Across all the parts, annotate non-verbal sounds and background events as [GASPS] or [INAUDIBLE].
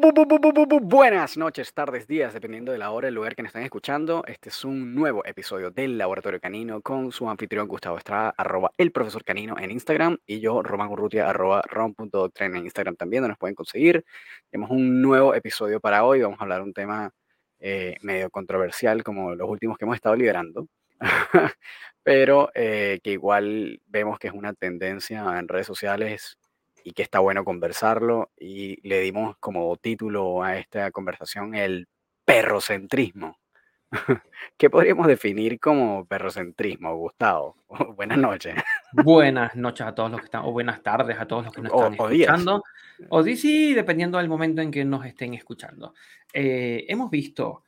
Buenas noches, tardes, días, dependiendo de la hora el lugar que nos estén escuchando. Este es un nuevo episodio del Laboratorio Canino con su anfitrión Gustavo Estrada, arroba el profesor canino en Instagram y yo, Román Urrutia, arroba rom.doctrina en Instagram también, donde nos pueden conseguir. Tenemos un nuevo episodio para hoy. Vamos a hablar un tema eh, medio controversial como los últimos que hemos estado liberando, [LAUGHS] pero eh, que igual vemos que es una tendencia en redes sociales y que está bueno conversarlo. Y le dimos como título a esta conversación el perrocentrismo. [LAUGHS] ¿Qué podríamos definir como perrocentrismo, Gustavo? [LAUGHS] Buenas noches. Buenas noches a todos los que están, o buenas tardes a todos los que nos O, están o días. escuchando. O sí, sí, dependiendo del momento en que nos estén escuchando. Eh, hemos visto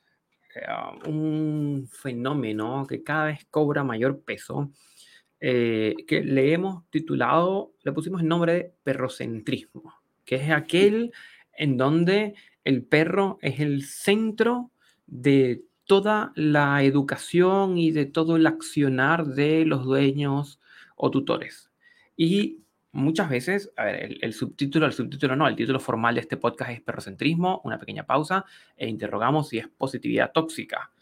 eh, un fenómeno que cada vez cobra mayor peso, eh, que le hemos titulado, le pusimos el nombre de perrocentrismo, que es aquel en donde el perro es el centro de toda la educación y de todo el accionar de los dueños o tutores. Y muchas veces, a ver, el, el subtítulo, el subtítulo no, el título formal de este podcast es perrocentrismo, una pequeña pausa, e interrogamos si es positividad tóxica,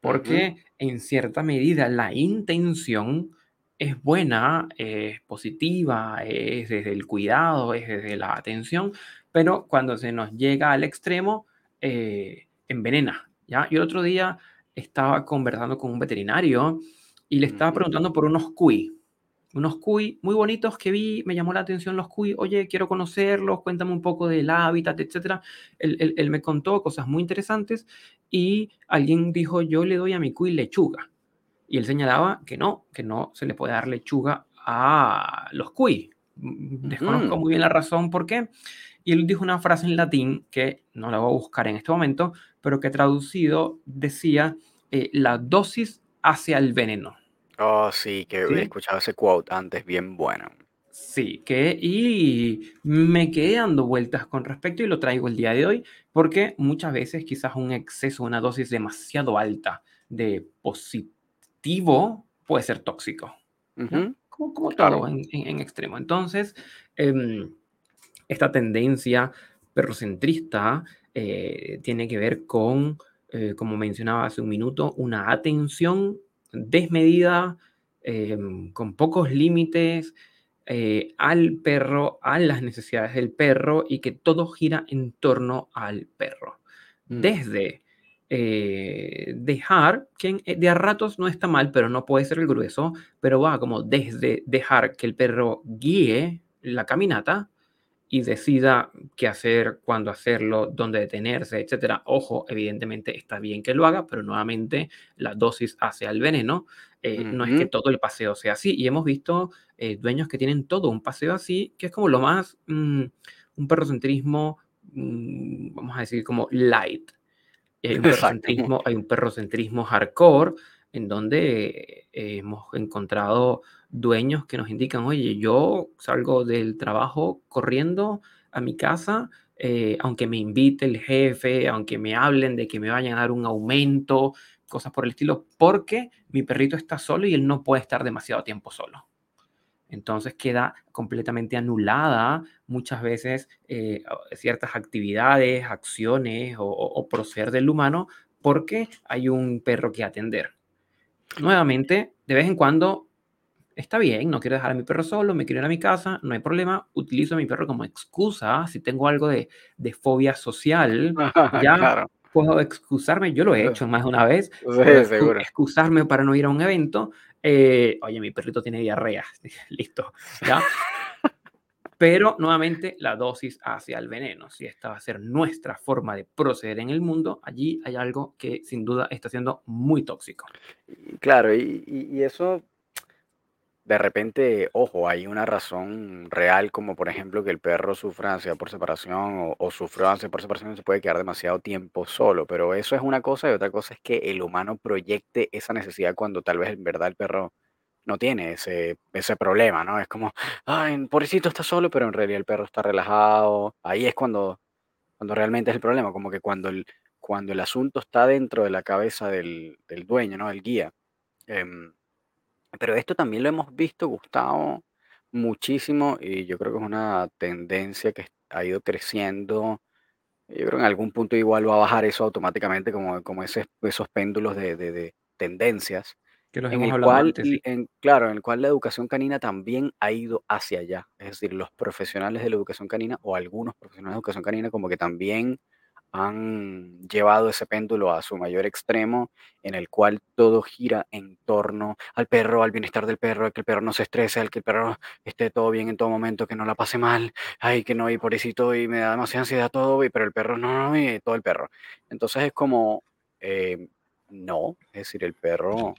porque en cierta medida la intención es buena, es positiva, es desde el cuidado, es desde la atención, pero cuando se nos llega al extremo, eh, envenena. ¿ya? Yo el otro día estaba conversando con un veterinario y le estaba preguntando por unos cuy, unos cuy muy bonitos que vi, me llamó la atención los cuy, oye, quiero conocerlos, cuéntame un poco del hábitat, etcétera. Él, él- él me contó cosas muy interesantes y alguien dijo, yo le doy a mi cuy lechuga. Y él señalaba que no, que no se le puede dar lechuga a los cuy. Mm, Desconozco Ujú. muy bien la razón por qué. Y él dijo una frase en latín que no la voy a buscar en este momento, pero que traducido decía, eh, la dosis hacia el veneno. Oh, sí, que ¿sí? he escuchado ese quote antes, bien bueno. Sí, que y me quedé dando vueltas con respecto y lo traigo el día de hoy porque muchas veces quizás un exceso, una dosis demasiado alta de positivo puede ser tóxico, Como, como Claro. todo en, en- en extremo. Entonces, em, esta tendencia perrocentrista eh, tiene que ver con, eh, como mencionaba hace un minuto, una atención desmedida, em, con pocos límites eh, al perro, a las necesidades del perro y que todo gira en torno al perro. Mm. Desde eh, dejar, que eh, de a ratos no está mal, pero no puede ser el grueso, pero va como desde dejar que el perro guíe la caminata y decida qué hacer, cuándo hacerlo, dónde detenerse, etcétera. Ojo, evidentemente está bien que lo haga, pero nuevamente la dosis hacia el veneno. Eh, No es que todo el paseo sea así. Y hemos visto eh, dueños que tienen todo un paseo así, que es como lo más, mm, un perrocentrismo, mm, vamos a decir, como light. Y hay un Exacto. perrocentrismo, hay un perrocentrismo hardcore en donde eh, hemos encontrado dueños que nos indican, oye, yo salgo del trabajo corriendo a mi casa, eh, aunque me invite el jefe, aunque me hablen de que me vayan a dar un aumento, cosas por el estilo, porque mi perrito está solo y él no puede estar demasiado tiempo solo. Entonces queda completamente anulada muchas veces eh, ciertas actividades, acciones o, o- proceder del humano porque hay un perro que atender. Nuevamente, de vez en cuando está bien, no quiero dejar a mi perro solo, me quiero ir a mi casa, no hay problema, utilizo a mi perro como excusa, si tengo algo de, de fobia social, [LAUGHS] ya Claro. Puedo excusarme, yo lo he [LAUGHS] hecho más de una vez, Sí, excusarme para no ir a un evento, eh, oye, mi perrito tiene diarrea, [LAUGHS] listo, ¿ya? Pero nuevamente la dosis hacia el veneno. Si esta va a ser nuestra forma de proceder en el mundo, allí hay algo que sin duda está siendo muy tóxico. Claro, y, y- y eso de repente, ojo, hay una razón real, como por ejemplo que el perro sufra ansiedad por separación o, o ansiedad por separación y se puede quedar demasiado tiempo solo, pero eso es una cosa y otra cosa es que el humano proyecte esa necesidad cuando tal vez en verdad el perro no tiene ese, ese problema, ¿no? Es como, [GASPS] ay, pobrecito está solo, pero en realidad el perro está relajado. Ahí es cuando, cuando realmente es el problema, como que cuando el, cuando el asunto está dentro de la cabeza del, del dueño, ¿no? Del guía. Em, pero esto también lo hemos visto, Gustavo, muchísimo y yo creo que es una tendencia que ha ido creciendo Yo creo que en algún punto igual va a bajar eso automáticamente, como, como ese, esos péndulos de, de- de tendencias, Que los en hemos el hablado cual, antes, en, claro, en el cual la educación canina también ha ido hacia allá. Es decir, los profesionales de la educación canina o algunos profesionales de educación canina como que también han llevado ese péndulo a su mayor extremo, en el cual todo gira en torno al perro, al bienestar del perro, al que el perro no se estrese, al que el perro esté todo bien en todo momento, que no la pase mal, ay, que no, y pobrecito, y me da demasiada ansiedad todo, y- pero el perro no, no, y todo el perro. Entonces es como, eh, no, es decir, el perro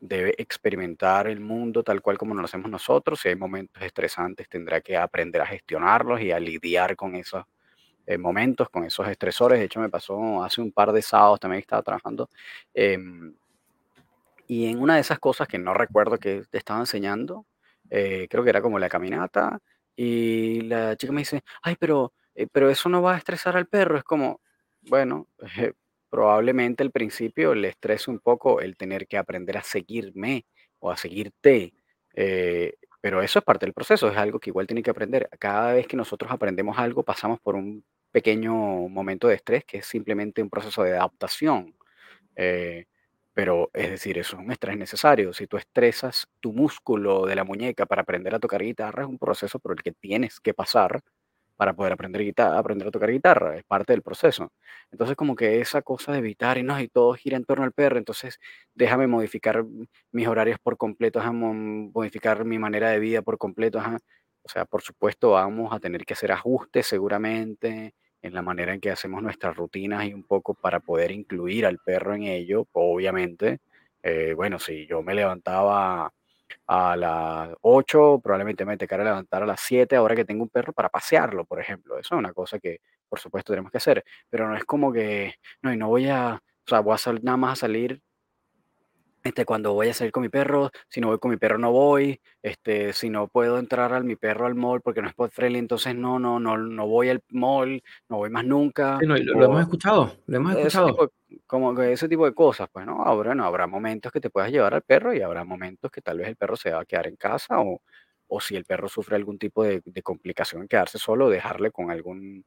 debe experimentar el mundo tal cual como lo hacemos nosotros. Si hay momentos estresantes, tendrá que aprender a gestionarlos y a lidiar con esos eh, momentos, con esos estresores. De hecho, me pasó hace un par de sábados también estaba trabajando. em, y en una de esas cosas que no recuerdo que te estaba enseñando, eh, creo que era como la caminata, y la chica me dice, ay, pero, eh, pero eso no va a estresar al perro. Es como, bueno, eh, probablemente al principio le estrese un poco el tener que aprender a seguirme o a seguirte, eh, pero eso es parte del proceso, es algo que igual tiene que aprender. Cada vez que nosotros aprendemos algo, pasamos por un pequeño momento de estrés que es simplemente un proceso de adaptación. Eh, pero es decir, eso es un estrés necesario. Si tú estresas tu músculo de la muñeca para aprender a tocar guitarra, es un proceso por el que tienes que pasar para poder aprender, guitarra, aprender a tocar guitarra, es parte del proceso. Entonces, como que esa cosa de evitar y no, y todo gira en torno al perro, entonces déjame modificar mis horarios por completo, déjame modificar mi manera de vida por completo. ajá. O sea, por supuesto, vamos a tener que hacer ajustes seguramente en la manera en que hacemos nuestras rutinas y un poco para poder incluir al perro en ello, obviamente. Eh, bueno, si yo me levantaba a las 8 probablemente me tocará levantar a las 7 ahora que tengo un perro para pasearlo, por ejemplo. Eso es una cosa que, por supuesto, tenemos que hacer, pero no es como que, no, y no voy a, o sea, voy a sal- nada más a salir este, cuando voy a salir con mi perro, si no voy con mi perro no voy, este, si no puedo entrar al mi perro al mall porque no es pet friendly, entonces no, no, no, no voy al mall, no voy más nunca, Sí, no, y lo, lo hemos escuchado, lo hemos ese escuchado. tipo como ese tipo de cosas, pues, ¿no? Ahora no, habrá momentos que te puedas llevar al perro y habrá momentos que tal vez el perro se va a quedar en casa o, o si el perro sufre algún tipo de, de complicación, quedarse solo, dejarle con algún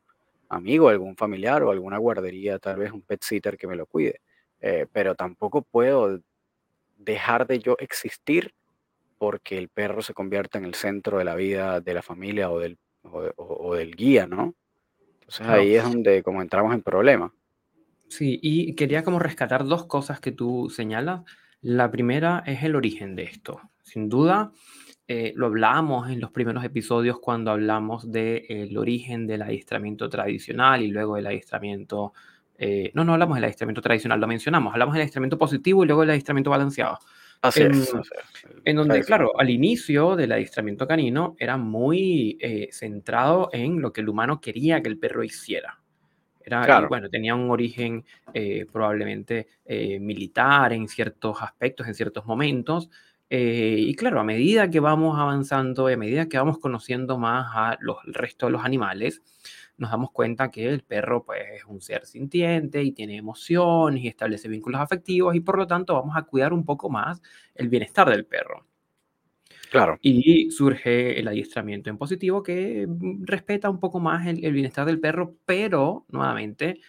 amigo, algún familiar o alguna guardería, tal vez un pet sitter que me lo cuide. Eh, pero tampoco puedo dejar de yo existir porque el perro se convierta en el centro de la vida de la familia o del, o, de- o- o del guía, ¿no? Entonces ahí es donde como entramos en problemas. Sí, y quería como rescatar dos cosas que tú señalas. La primera es el origen de esto. Sin duda, eh, lo hablamos en los primeros episodios cuando hablamos del origen del adiestramiento tradicional y luego del adiestramiento... eh, no, no hablamos del adiestramiento tradicional, lo mencionamos. Hablamos del adiestramiento positivo y luego del adiestramiento balanceado. Así Em, es, así es. el En donde, claro, al inicio del adiestramiento canino era muy eh, centrado en lo que el humano quería que el perro hiciera. Era, y Claro, bueno, tenía un origen eh, probablemente eh, militar en ciertos aspectos, en ciertos momentos. eh, y claro, a medida que vamos avanzando y a medida que vamos conociendo más a los, el resto de los animales, nos damos cuenta que el perro pues, es un ser sintiente y tiene emociones y establece vínculos afectivos y por lo tanto vamos a cuidar un poco más el bienestar del perro. claro. Y surge el adiestramiento en positivo que mm, respeta un poco más el, el bienestar del perro, pero nuevamente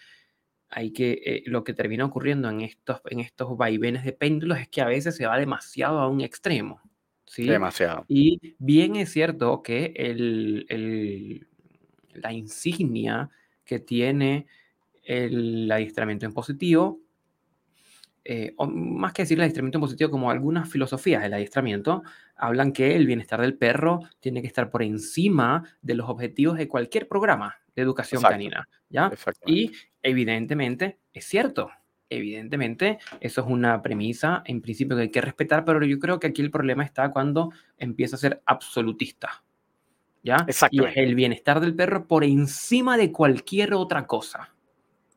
hay que, eh, lo que termina ocurriendo en estos, en estos vaivenes de péndulos es que a veces se va demasiado a un extremo, ¿sí? Demasiado. Y bien es cierto que el, el- la insignia que tiene el adiestramiento en positivo eh, o más que decir el adiestramiento en positivo, como algunas filosofías del adiestramiento, hablan que el bienestar del perro tiene que estar por encima de los objetivos de cualquier programa de educación Exacto, canina, ¿ya? Y evidentemente es cierto, evidentemente eso es una premisa en principio que hay que respetar, pero yo creo que aquí el problema está cuando empieza a ser absolutista, ¿ya? Y es el bienestar del perro por encima de cualquier otra cosa,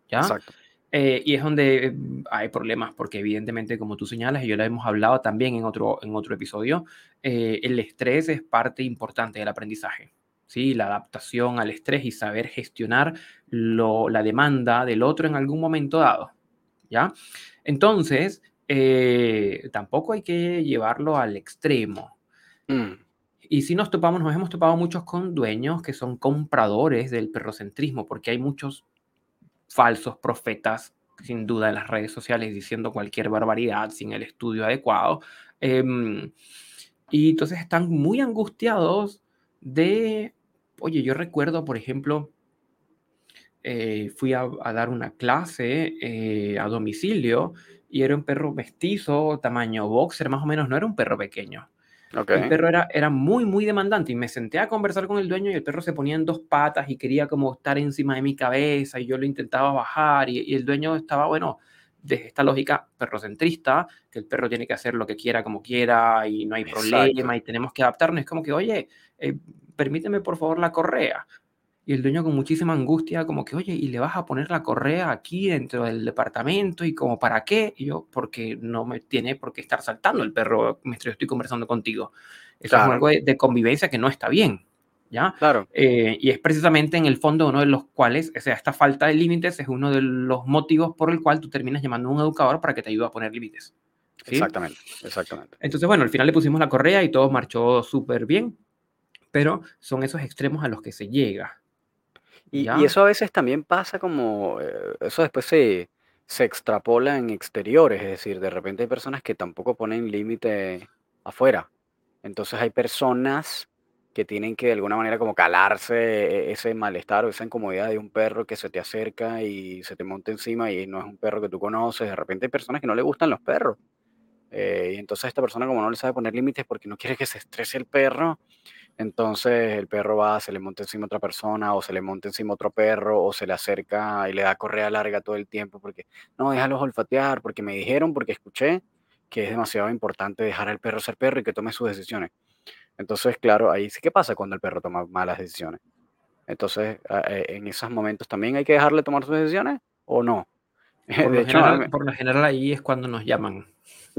¿ya? exacto. Eh, y es donde eh, hay problemas, porque evidentemente, como tú señalas, y yo lo hemos hablado también en otro, en otro episodio, eh, el estrés es parte importante del aprendizaje. ¿sí? La adaptación al estrés y saber gestionar lo, la demanda del otro en algún momento dado. ¿ya? Entonces, eh, tampoco hay que llevarlo al extremo. Mm, Y si nos topamos, nos hemos topado muchos con dueños que son compradores del perrocentrismo, porque hay muchos falsos profetas, sin duda, en las redes sociales diciendo cualquier barbaridad sin el estudio adecuado. Em, y entonces están muy angustiados de, oye, yo recuerdo, por ejemplo, eh, fui a, dar una clase eh, a domicilio y era un perro mestizo, tamaño boxer, más o menos, no era un perro pequeño. El perro era, era muy, muy demandante y me senté a conversar con el dueño y el perro se ponía en dos patas y quería como estar encima de mi cabeza y yo lo intentaba bajar y, el dueño estaba, bueno, desde esta lógica perrocentrista, que el perro tiene que hacer lo que quiera, como quiera y no hay problema y tenemos que adaptarnos. Es como que, oye, eh, permíteme por favor la correa. Y el dueño con muchísima angustia, como que, oye, ¿y le vas a poner la correa aquí dentro del departamento? ¿Y como para qué? Y yo, porque no me tiene por qué estar saltando el perro mientras estoy conversando contigo. Eso es algo de, convivencia que no está bien, ¿ya? Claro. Eh, y es precisamente en el fondo uno de los cuales, o sea, esta falta de límites es uno de los motivos por el cual tú terminas llamando a un educador para que te ayude a poner límites. Exactamente, exactamente. Entonces, bueno, al final le pusimos la correa y todo marchó súper bien, pero son esos extremos a los que se llega. Y, eso a veces también pasa como, eh, eso después se, se extrapola en exteriores, es decir, de repente hay personas que tampoco ponen límite afuera. Entonces hay personas que tienen que de alguna manera como calarse e, ese malestar o esa incomodidad de un perro que se te acerca y se te monta encima y no es un perro que tú conoces. De repente hay personas que no le gustan los perros. Eh, y entonces esta persona como no le sabe poner límites porque no quiere que se estrese el perro, entonces el perro va, se le monta encima otra persona o se le monta encima otro perro o se le acerca y le da correa larga todo el tiempo porque no, déjalo olfatear porque me dijeron, porque escuché que es demasiado importante dejar al perro ser perro y que tome sus decisiones. Entonces, claro, ahí sí que pasa cuando el perro toma malas decisiones. Entonces, eh, en esos momentos también hay que dejarle tomar sus decisiones o no. [LAUGHS] por lo general ahí es cuando nos llaman.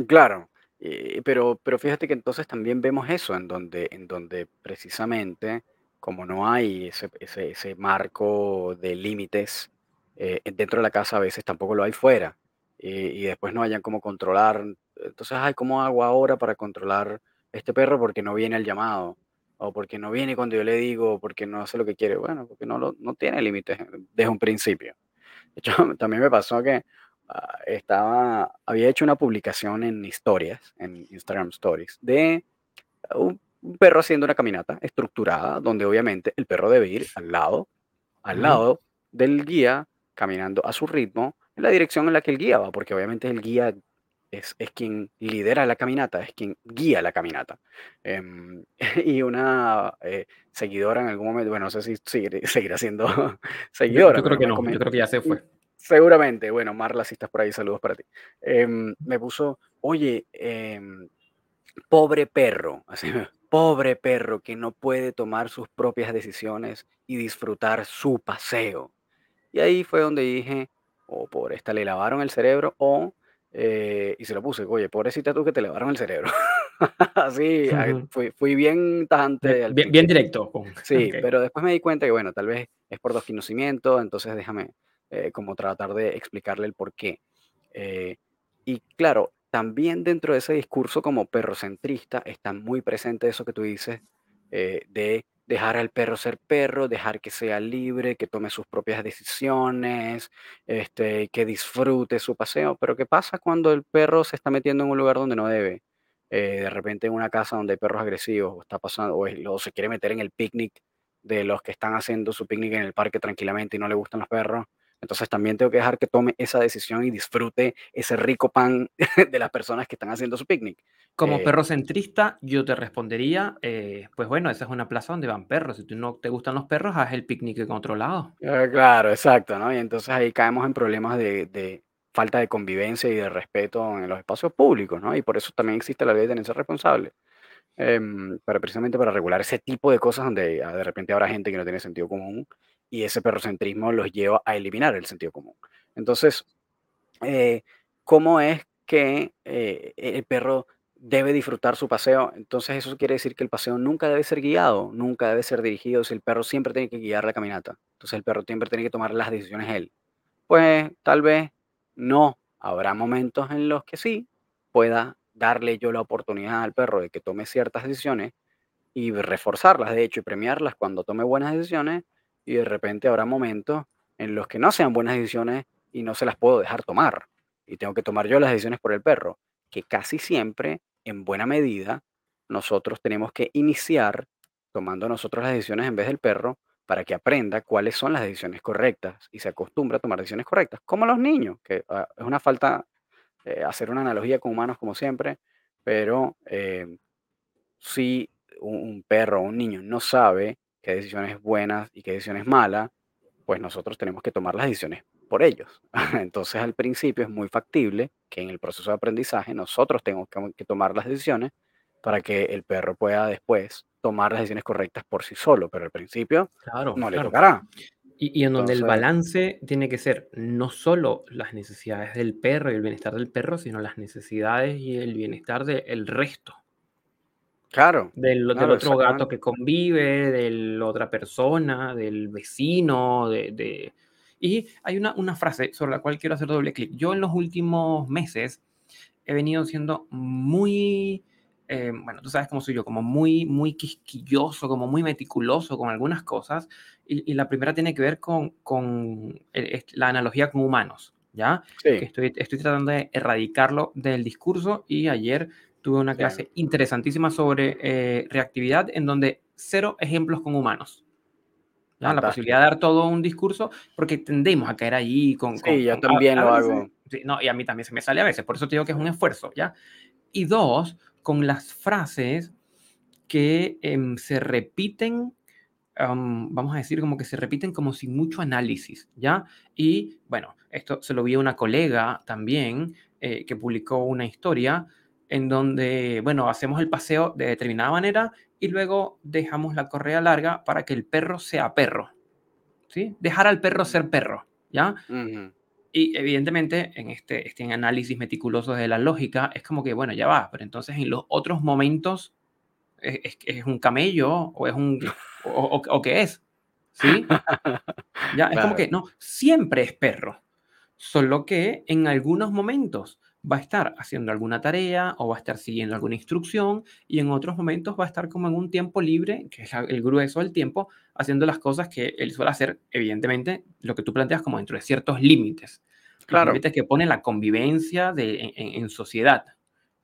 Claro, eh, pero, pero fíjate que entonces también vemos eso, en donde, en donde precisamente, como no hay ese, ese, marco de límites eh, dentro de la casa, a veces tampoco lo hay fuera. Eh, y después no hayan cómo controlar. Entonces, ay, ¿cómo hago ahora para controlar este perro porque no viene al llamado? O porque no viene cuando yo le digo, o porque no hace lo que quiere. Bueno, porque no, lo, no tiene límites desde un principio. De hecho, [LAUGHS] también me pasó que estaba, había hecho una publicación en historias, en Instagram Stories, de un, perro haciendo una caminata estructurada, donde obviamente el perro debe ir al lado, al lado del guía, caminando a su ritmo, en la dirección en la que el guía va, porque obviamente el guía es, es quien lidera la caminata, es quien guía la caminata. Em, [LAUGHS] y una eh, seguidora en algún momento, bueno, no sé si [LAUGHS] seguirá siendo seguidora. Yo, creo que no, yo creo que ya se fue. Seguramente, bueno, Marla, si estás por ahí, saludos para ti. Em, me puso, oye, em, pobre perro, así, [LAUGHS] pobre perro que no puede tomar sus propias decisiones y disfrutar su paseo. Y ahí fue donde dije, o oh, por esta le lavaron el cerebro, o, eh, y se lo puse, oye, pobrecita tú que te lavaron el cerebro. [LAUGHS] Así, fui, bien tajante. Bien, directo. Sí, pero después me di cuenta que, bueno, tal vez es por desconocimiento, entonces déjame eh, como tratar de explicarle el por qué. Eh, y claro, también dentro de ese discurso como perrocentrista está muy presente eso que tú dices eh, de dejar al perro ser perro, dejar que sea libre, que tome sus propias decisiones, este, que disfrute su paseo. Pero ¿qué pasa cuando el perro se está metiendo en un lugar donde no debe? de repente en una casa donde hay perros agresivos, o está pasando, o se quiere meter en el picnic de los que están haciendo su picnic en el parque tranquilamente y no le gustan los perros. Entonces también tengo que dejar que tome esa decisión y disfrute ese rico pan [LAUGHS] de las personas que están haciendo su picnic. Como eh, perro centrista, yo te respondería, eh, pues bueno, esa es una plaza donde van perros. Si tú no te gustan los perros, haz el picnic en otro lado. Eh, claro, exacto, ¿no? Y entonces ahí caemos en problemas de, falta de convivencia y de respeto en los espacios públicos, ¿no? Y por eso también existe la ley de tenencia responsable. Em, para precisamente para regular ese tipo de cosas donde ah, de repente habrá gente que no tiene sentido común y ese perrocentrismo los lleva a eliminar el sentido común. Entonces, eh, ¿cómo es que eh, el perro debe disfrutar su paseo? Entonces eso quiere decir que el paseo nunca debe ser guiado, nunca debe ser dirigido, si el perro siempre tiene que guiar la caminata. Entonces el perro siempre tiene que tomar las decisiones él. Pues tal vez no, habrá momentos en los que sí pueda darle yo la oportunidad al perro de que tome ciertas decisiones y reforzarlas, de hecho, y premiarlas cuando tome buenas decisiones, y de repente habrá momentos en los que no sean buenas decisiones y no se las puedo dejar tomar. Y tengo que tomar yo las decisiones por el perro, que casi siempre, en buena medida, nosotros tenemos que iniciar tomando nosotros las decisiones en vez del perro para que aprenda cuáles son las decisiones correctas y se acostumbre a tomar decisiones correctas, como los niños, que ah, es una falta eh, hacer una analogía con humanos como siempre, pero eh, si un, un perro o un niño no sabe qué decisión es buena y qué decisión es mala, pues nosotros tenemos que tomar las decisiones por ellos. [LAUGHS] Entonces al principio es muy factible que en el proceso de aprendizaje nosotros tengamos que, tomar las decisiones para que el perro pueda después tomar las decisiones correctas por sí solo, pero al principio Claro, no le claro. tocará. Y, y en donde el balance tiene que ser no solo las necesidades del perro y el bienestar del perro, sino las necesidades y el bienestar del resto. Claro, Del, del claro, otro gato que convive, de la otra persona, del vecino, de... de- Y hay una, una frase sobre la cual quiero hacer doble clic. Yo en los últimos meses he venido siendo muy, eh, bueno, tú sabes cómo soy yo, como muy, muy quisquilloso, como muy meticuloso con algunas cosas. Y, y la primera tiene que ver con, con el- est- la analogía con humanos, ¿ya? Que Sí, estoy, estoy tratando de erradicarlo del discurso y ayer tuve una clase interesantísima sobre eh, reactividad en donde cero ejemplos con humanos. ¿ya? La posibilidad de dar todo un discurso, porque tendemos a caer ahí con, con, Sí, yo con a, también a lo veces, hago. sí, no, y a mí también se me sale a veces, por eso te digo que es un esfuerzo, ¿ya? Y dos, con las frases que em, se repiten, am, vamos a decir como que se repiten como sin mucho análisis, ¿ya? Y bueno, esto se lo vi a una colega también eh, que publicó una historia en donde, bueno, hacemos el paseo de determinada manera y luego dejamos la correa larga para que el perro sea perro, ¿sí? Dejar al perro ser perro, ¿ya? Y evidentemente en este, este análisis meticuloso de la lógica es como que, bueno, ya va, pero entonces en los otros momentos es, es- es un camello o es un, [LAUGHS] o, o- o qué es, ¿sí? [LAUGHS] Ya, es como que no, siempre es perro, solo que en algunos momentos va a estar haciendo alguna tarea o va a estar siguiendo alguna instrucción y en otros momentos va a estar como en un tiempo libre, que es el grueso del tiempo, haciendo las cosas que él suele hacer, evidentemente, lo que tú planteas como dentro de ciertos límites, claro, límites que pone la convivencia de, en, sociedad,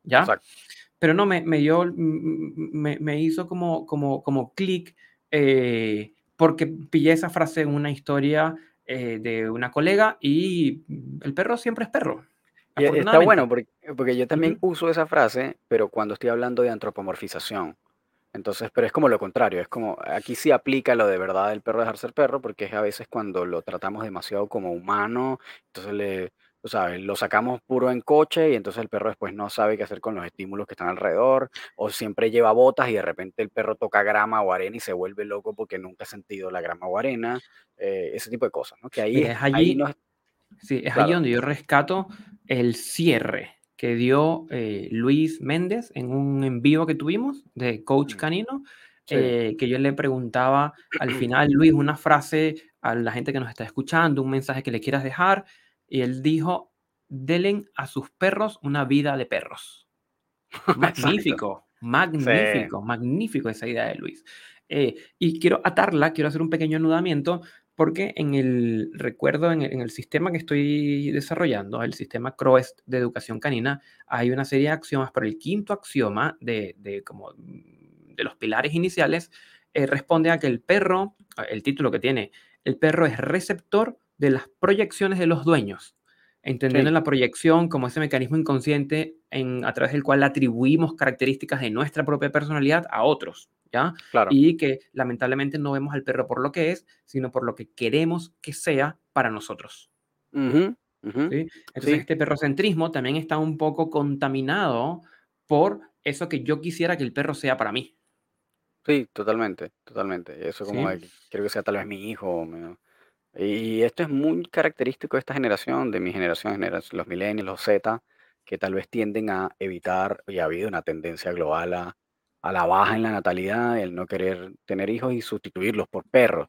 ¿ya? exacto. Pero no, me, me, dio- me, me hizo como, como, como clic eh, porque pillé esa frase en una historia eh, de una colega y el perro siempre es perro, Y e- está bueno porque, porque yo también uso esa frase, pero cuando estoy hablando de antropomorfización. Entonces, pero es como lo contrario, es como, aquí sí aplica lo de verdad del perro dejar ser perro, porque es a veces cuando lo tratamos demasiado como humano, entonces le, sabes, lo sacamos puro en coche y entonces el perro después no sabe qué hacer con los estímulos que están alrededor, o siempre lleva botas y de repente el perro toca grama o arena y se vuelve loco porque nunca ha sentido la grama o arena, eh, ese tipo de cosas, ¿no? Que ahí Mira, es, ahí no es, sí, es allí claro, donde yo rescato el cierre que dio eh, Luis Méndez en un en vivo que tuvimos de Coach mm, Canino, sí, eh, que yo le preguntaba al final, Luis, una frase a la gente que nos está escuchando, un mensaje que le quieras dejar, y él dijo, delen a sus perros una vida de perros. [LAUGHS] Magnífico, sí, magnífico, magnífico esa idea de Luis. Eh, y quiero atarla, quiero hacer un pequeño anudamiento, porque en el recuerdo, en el, sistema que estoy desarrollando, el sistema CROEST de educación canina, hay una serie de axiomas, pero el quinto axioma de, como de los pilares iniciales eh, responde a que el perro, el título que tiene, el perro es receptor de las proyecciones de los dueños entendiendo sí, la proyección como ese mecanismo inconsciente en, a través del cual atribuimos características de nuestra propia personalidad a otros, ¿ya? claro. Y que lamentablemente no vemos al perro por lo que es, sino por lo que queremos que sea para nosotros, ujú. ¿sí? Entonces Sí, este perrocentrismo también está un poco contaminado por eso que yo quisiera que el perro sea para mí, sí, totalmente, totalmente. Eso como de que quiero que sea tal vez mi hijo. o mi- Y esto es muy característico de esta generación, de mi generación, genera- los millennials, los Z, que tal vez tienden a evitar, y ha habido una tendencia global a, a la baja en la natalidad, el no querer tener hijos y sustituirlos por perros.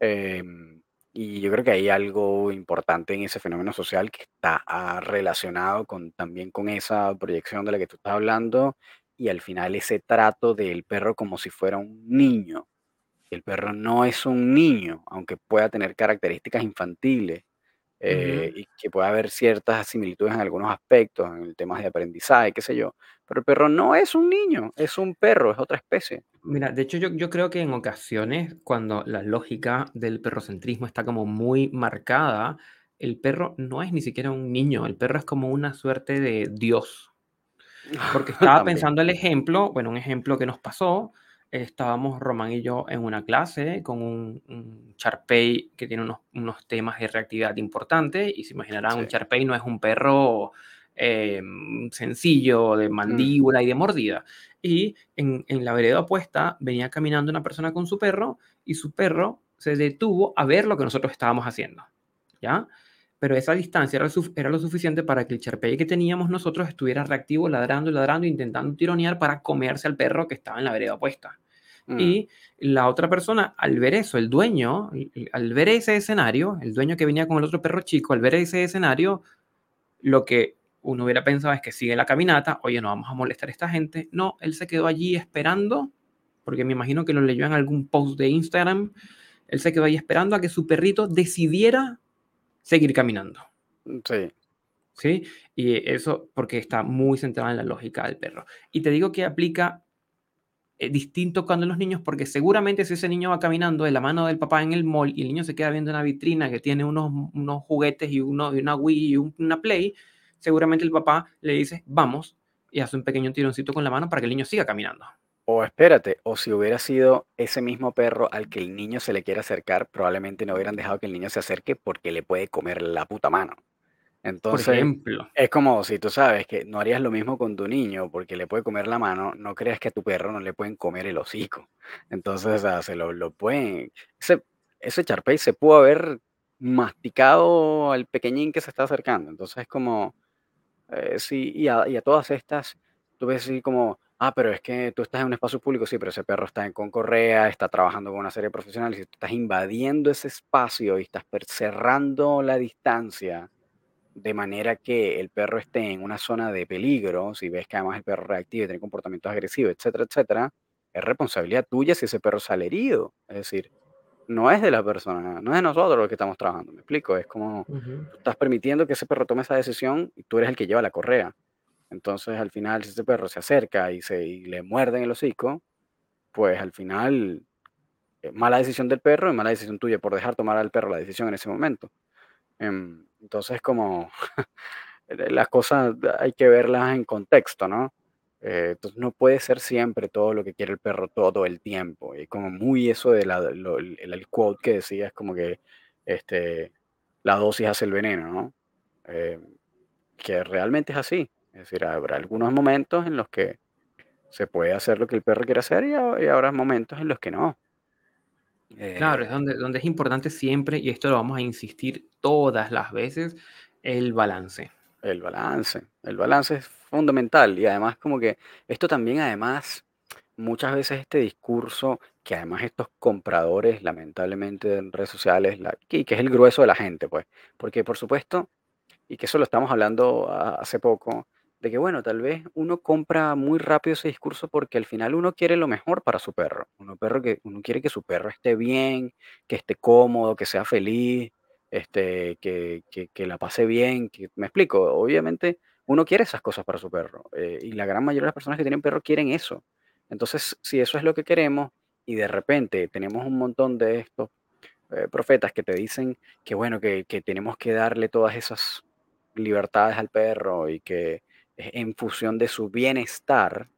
Em, y yo creo que hay algo importante en ese fenómeno social que está ah, relacionado con, también con esa proyección de la que tú estás hablando y al final ese trato del perro como si fuera un niño. El perro no es un niño, aunque pueda tener características infantiles eh, y que pueda haber ciertas similitudes en algunos aspectos, en el tema de aprendizaje, qué sé yo. Pero el perro no es un niño, es un perro, es otra especie. Mira, de hecho, yo, yo creo que en ocasiones, cuando la lógica del perrocentrismo está como muy marcada, el perro no es ni siquiera un niño, el perro es como una suerte de Dios. [LAUGHS] Porque estaba pensando el ejemplo, bueno, un ejemplo que nos pasó, estábamos Román y yo en una clase con un, un Charpey que tiene unos, unos temas de reactividad importantes, y se imaginarán, Sí. un Charpey no es un perro eh, sencillo, de Mm, mandíbula y de mordida. Y en, en la vereda opuesta venía caminando una persona con su perro, y su perro se detuvo a ver lo que nosotros estábamos haciendo, ¿ya? Pero esa distancia era, lo suficiente para que el Sharpei que teníamos nosotros estuviera reactivo, ladrando y ladrando, intentando tironear para comerse al perro que estaba en la vereda opuesta. mm. Y la otra persona, al ver eso, el dueño, al ver ese escenario, el dueño que venía con el otro perro chico, al ver ese escenario, lo que uno hubiera pensado es que sigue la caminata, oye, no vamos a molestar a esta gente. No, él se quedó allí esperando, porque me imagino que lo leyó en algún post de Instagram, él se quedó allí esperando a que su perrito decidiera seguir caminando. Sí, ¿sí? Y eso porque está muy centrado en la lógica del perro. Y te digo que aplica eh, distinto cuando los niños, porque seguramente si ese niño va caminando de la mano del papá en el mall y el niño se queda viendo una vitrina que tiene unos, unos juguetes y, uno, y una Wii y un- una Play, seguramente el papá le dice, vamos, y hace un pequeño tironcito con la mano para que el niño siga caminando. O espérate, o si hubiera sido ese mismo perro al que el niño se le quiere acercar, probablemente no hubieran dejado que el niño se acerque porque le puede comer la puta mano. Por Entonces, ejemplo. es como si tú sabes que no harías lo mismo con tu niño porque le puede comer la mano, no creas que a tu perro no le pueden comer el hocico. Entonces, o sea, se lo, lo pueden. Ese, ese Charpey se pudo haber masticado al pequeñín que se está acercando. Entonces, es como. Eh, sí, y a, y a todas estas, tú ves así como, ah, pero es que tú estás en un espacio público, sí, pero ese perro está en, con correa, está trabajando con una serie de profesionales, y tú estás invadiendo ese espacio y estás per- cerrando la distancia de manera que el perro esté en una zona de peligro, si ves que además el perro reactiva y tiene comportamientos agresivos, etcétera, etcétera, es responsabilidad tuya si ese perro sale herido. Es decir, no es de la persona, no es de nosotros los que estamos trabajando, ¿me explico? Es como Ujú. tú estás permitiendo que ese perro tome esa decisión y tú eres el que lleva la correa. Entonces, al final, si ese perro se acerca y, se, y le muerde en el hocico, pues al final, eh, mala decisión del perro y mala decisión tuya por dejar tomar al perro la decisión en ese momento. Em, entonces, como [LAUGHS] eh, las cosas hay que verlas en contexto, ¿no? Eh, entonces no puede ser siempre todo lo que quiere el perro todo el tiempo. Y como muy eso de la, lo- el, quote que decía es como que este, la dosis hace el veneno, ¿no? Eh, que realmente es así. Es decir, habrá algunos momentos en los que se puede hacer lo que el perro quiere hacer y, ha- y habrá momentos en los que no. Claro, Eh, es donde, donde es importante siempre, y esto lo vamos a insistir todas las veces, el balance. el balance, el balance es fundamental y además como que esto también además muchas veces este discurso que además estos compradores lamentablemente en redes sociales, la, que, que es el grueso de la gente pues, porque por supuesto y que eso lo estamos hablando a- hace poco, de que bueno, tal vez uno compra muy rápido ese discurso porque al final uno quiere lo mejor para su perro. Uno, perro que, uno quiere que su perro esté bien, que esté cómodo, que sea feliz, este, que, que, que la pase bien. Que, me explico, obviamente uno quiere esas cosas para su perro eh, y la gran mayoría de las personas que tienen perro quieren eso. Entonces, si eso es lo que queremos y de repente tenemos un montón de estos eh, profetas que te dicen que bueno, que, que tenemos que darle todas esas libertades al perro y que en función de su bienestar,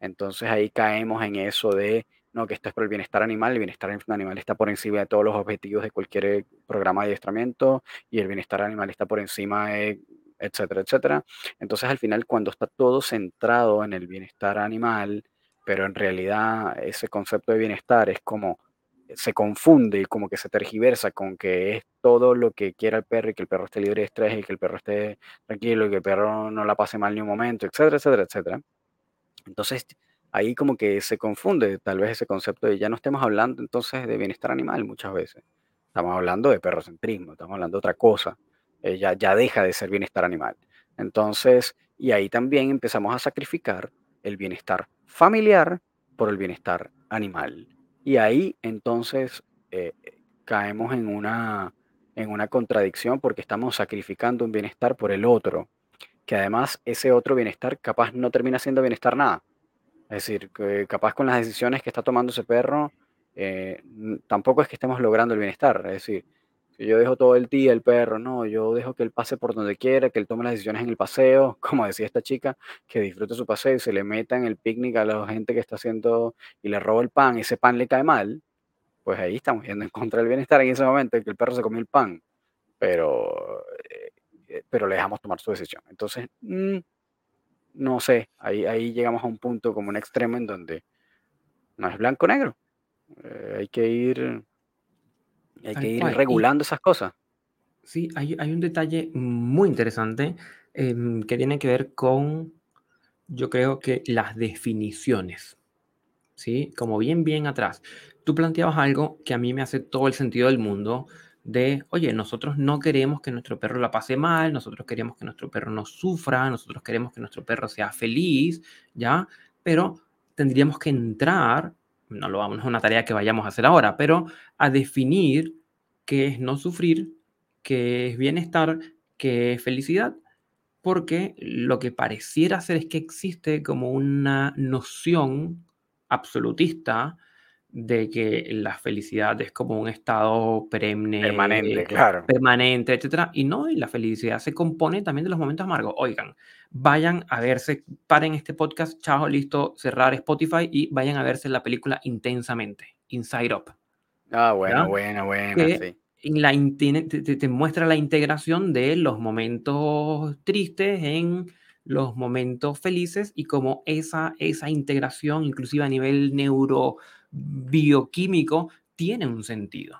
entonces ahí caemos en eso de, no, que esto es por el bienestar animal, el bienestar animal está por encima de todos los objetivos de cualquier programa de adiestramiento y el bienestar animal está por encima de, etcétera, etcétera. Entonces al final cuando está todo centrado en el bienestar animal, pero en realidad ese concepto de bienestar es como se confunde y como que se tergiversa con que es todo lo que quiera el perro y que el perro esté libre de estrés y que el perro esté tranquilo y que el perro no la pase mal ni un momento, etcétera, etcétera, etcétera. Entonces, ahí como que se confunde tal vez ese concepto de ya no estemos hablando entonces de bienestar animal muchas veces. Estamos hablando de perrocentrismo, estamos hablando de otra cosa. Eh, ya, ya deja de ser bienestar animal. Entonces, y ahí también empezamos a sacrificar el bienestar familiar por el bienestar animal. Y ahí entonces eh, caemos en una, en una contradicción porque estamos sacrificando un bienestar por el otro, que además ese otro bienestar capaz no termina siendo bienestar nada. Es decir, capaz con las decisiones que está tomando ese perro, eh, tampoco es que estemos logrando el bienestar. Es decir, si yo dejo todo el día el perro, no, yo dejo que él pase por donde quiera, que él tome las decisiones en el paseo, [LAUGHS] como decía esta chica, que disfrute su paseo y se le meta en el picnic a la gente que está haciendo y le roba el pan, ese pan le cae mal, pues ahí estamos yendo en contra del bienestar en ese momento, en que el perro se comió el pan, pero, eh, eh, pero le dejamos tomar su decisión. Entonces, mm, no sé, ahí, ahí llegamos a un punto como un extremo en donde no es blanco o negro. eh, hay que ir, hay que ir cual. Y regulando esas cosas. sí, hay, hay un detalle muy interesante em, que tiene que ver con, yo creo que las definiciones, ¿sí? Como bien, bien atrás. Tú planteabas algo que a mí me hace todo el sentido del mundo de, oye, nosotros no queremos que nuestro perro la pase mal, nosotros queremos que nuestro perro no sufra, nosotros queremos que nuestro perro sea feliz, ¿ya? Pero tendríamos que entrar, no lo vamos, es una tarea que vayamos a hacer ahora, pero a definir qué es no sufrir, qué es bienestar, qué es felicidad, porque lo que pareciera ser es que existe como una noción absolutista de que la felicidad es como un estado perenne, Permanente, claro. permanente, etcétera, y no, y la felicidad se compone también de los momentos amargos. Oigan, vayan a verse, paren este podcast, chao, listo, cerrar Spotify y vayan a verse la película intensamente, Inside Up. Ah, bueno, buena, que sí. la, te, te- muestra la integración de los momentos tristes en los momentos felices y cómo esa, esa integración, inclusive a nivel neurobioquímico, tiene un sentido.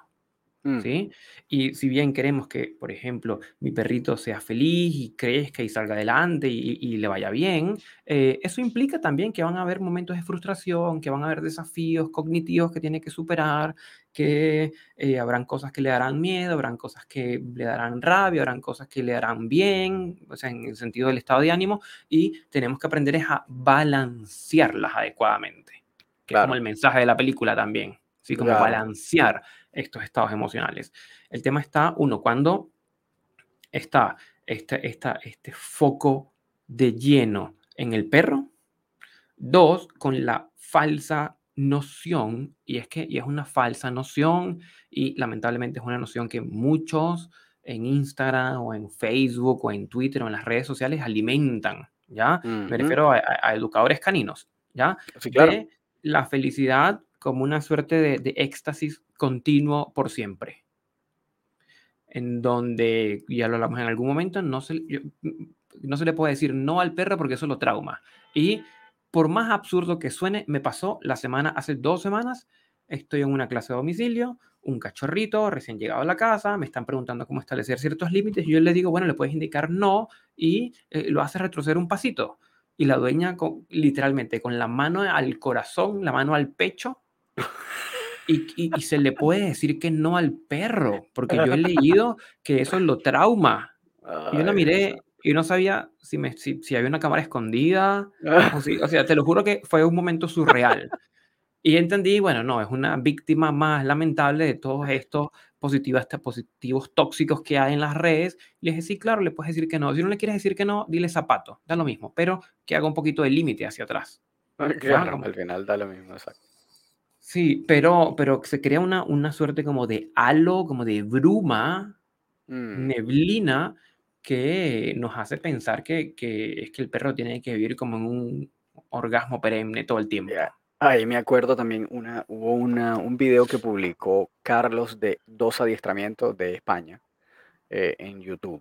Mm, ¿sí? Y si bien queremos que, por ejemplo, mi perrito sea feliz y crezca y salga adelante y, y le vaya bien, eh, eso implica también que van a haber momentos de frustración, que van a haber desafíos cognitivos que tiene que superar, que eh, habrán cosas que le darán miedo, habrán cosas que le darán rabia, habrán cosas que le harán bien, o sea, en el sentido del estado de ánimo, y tenemos que aprender es a balancearlas adecuadamente, que es como el mensaje de la película también, ¿sí? Como claro. balancear estos estados emocionales. El tema está, uno, cuando está este, esta, este foco de lleno en el perro. Dos, con la falsa noción, y es que y es una falsa noción, y lamentablemente es una noción que muchos en Instagram o en Facebook o en Twitter o en las redes sociales alimentan, ¿ya? Me Ujú, refiero a, a- a educadores caninos, ¿ya? Sí, claro. De la felicidad como una suerte de, éxtasis continuo por siempre, en donde, ya lo hablamos en algún momento, no se, yo- no se le puede decir no al perro porque eso lo trauma. Y por más absurdo que suene, me pasó la semana, hace dos semanas, estoy en una clase de domicilio, un cachorrito recién llegado a la casa, me están preguntando cómo establecer ciertos límites, yo le digo, bueno, le puedes indicar no y eh, lo hace retroceder un pasito. Y la dueña, con- literalmente, con la mano al corazón, la mano al pecho, y, y- y se le puede decir que no al perro, porque yo he leído que eso lo trauma. Y yo la miré y no sabía si, me, si, si había una cámara escondida, [LAUGHS] o, si, o sea, te lo juro que fue un momento surreal. Y entendí, bueno, no, es una víctima más lamentable de todos estos positivos, positivos tóxicos que hay en las redes. Y le dije, sí, claro, le puedes decir que no. Si no le quieres decir que no, dile zapato, da lo mismo, pero que haga un poquito de límite hacia atrás. Claro, Como- al final da lo mismo, exacto. Sí, pero, pero se crea una, una suerte como de halo, como de bruma, Mm, neblina, que nos hace pensar que, que es que el perro tiene que vivir como en un orgasmo perenne todo el tiempo. Ahí me acuerdo también, una, hubo una, un video que publicó Carlos de Dos Adiestramientos de España eh, en YouTube.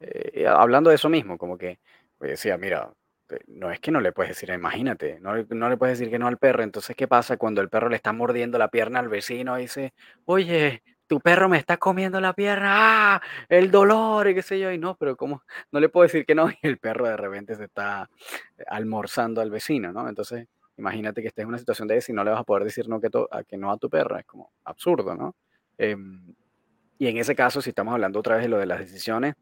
Eh, hablando de eso mismo, como que pues, decía, mira, eh, no es que no le puedes decir, imagínate, no, no le puedes decir que no al perro. Entonces, ¿qué pasa cuando el perro le está mordiendo la pierna al vecino y dice, oye, tu perro me está comiendo la pierna, ¡ah! El dolor y qué sé yo, y no, pero ¿cómo? No le puedo decir que no, [LAUGHS] y el perro de repente se está almorzando al vecino, ¿no? Entonces, imagínate que estés en una situación de y no le vas a poder decir no que, a, que no a tu perro, es como absurdo, ¿no? Em, y en ese caso, si estamos hablando otra vez de lo de las decisiones,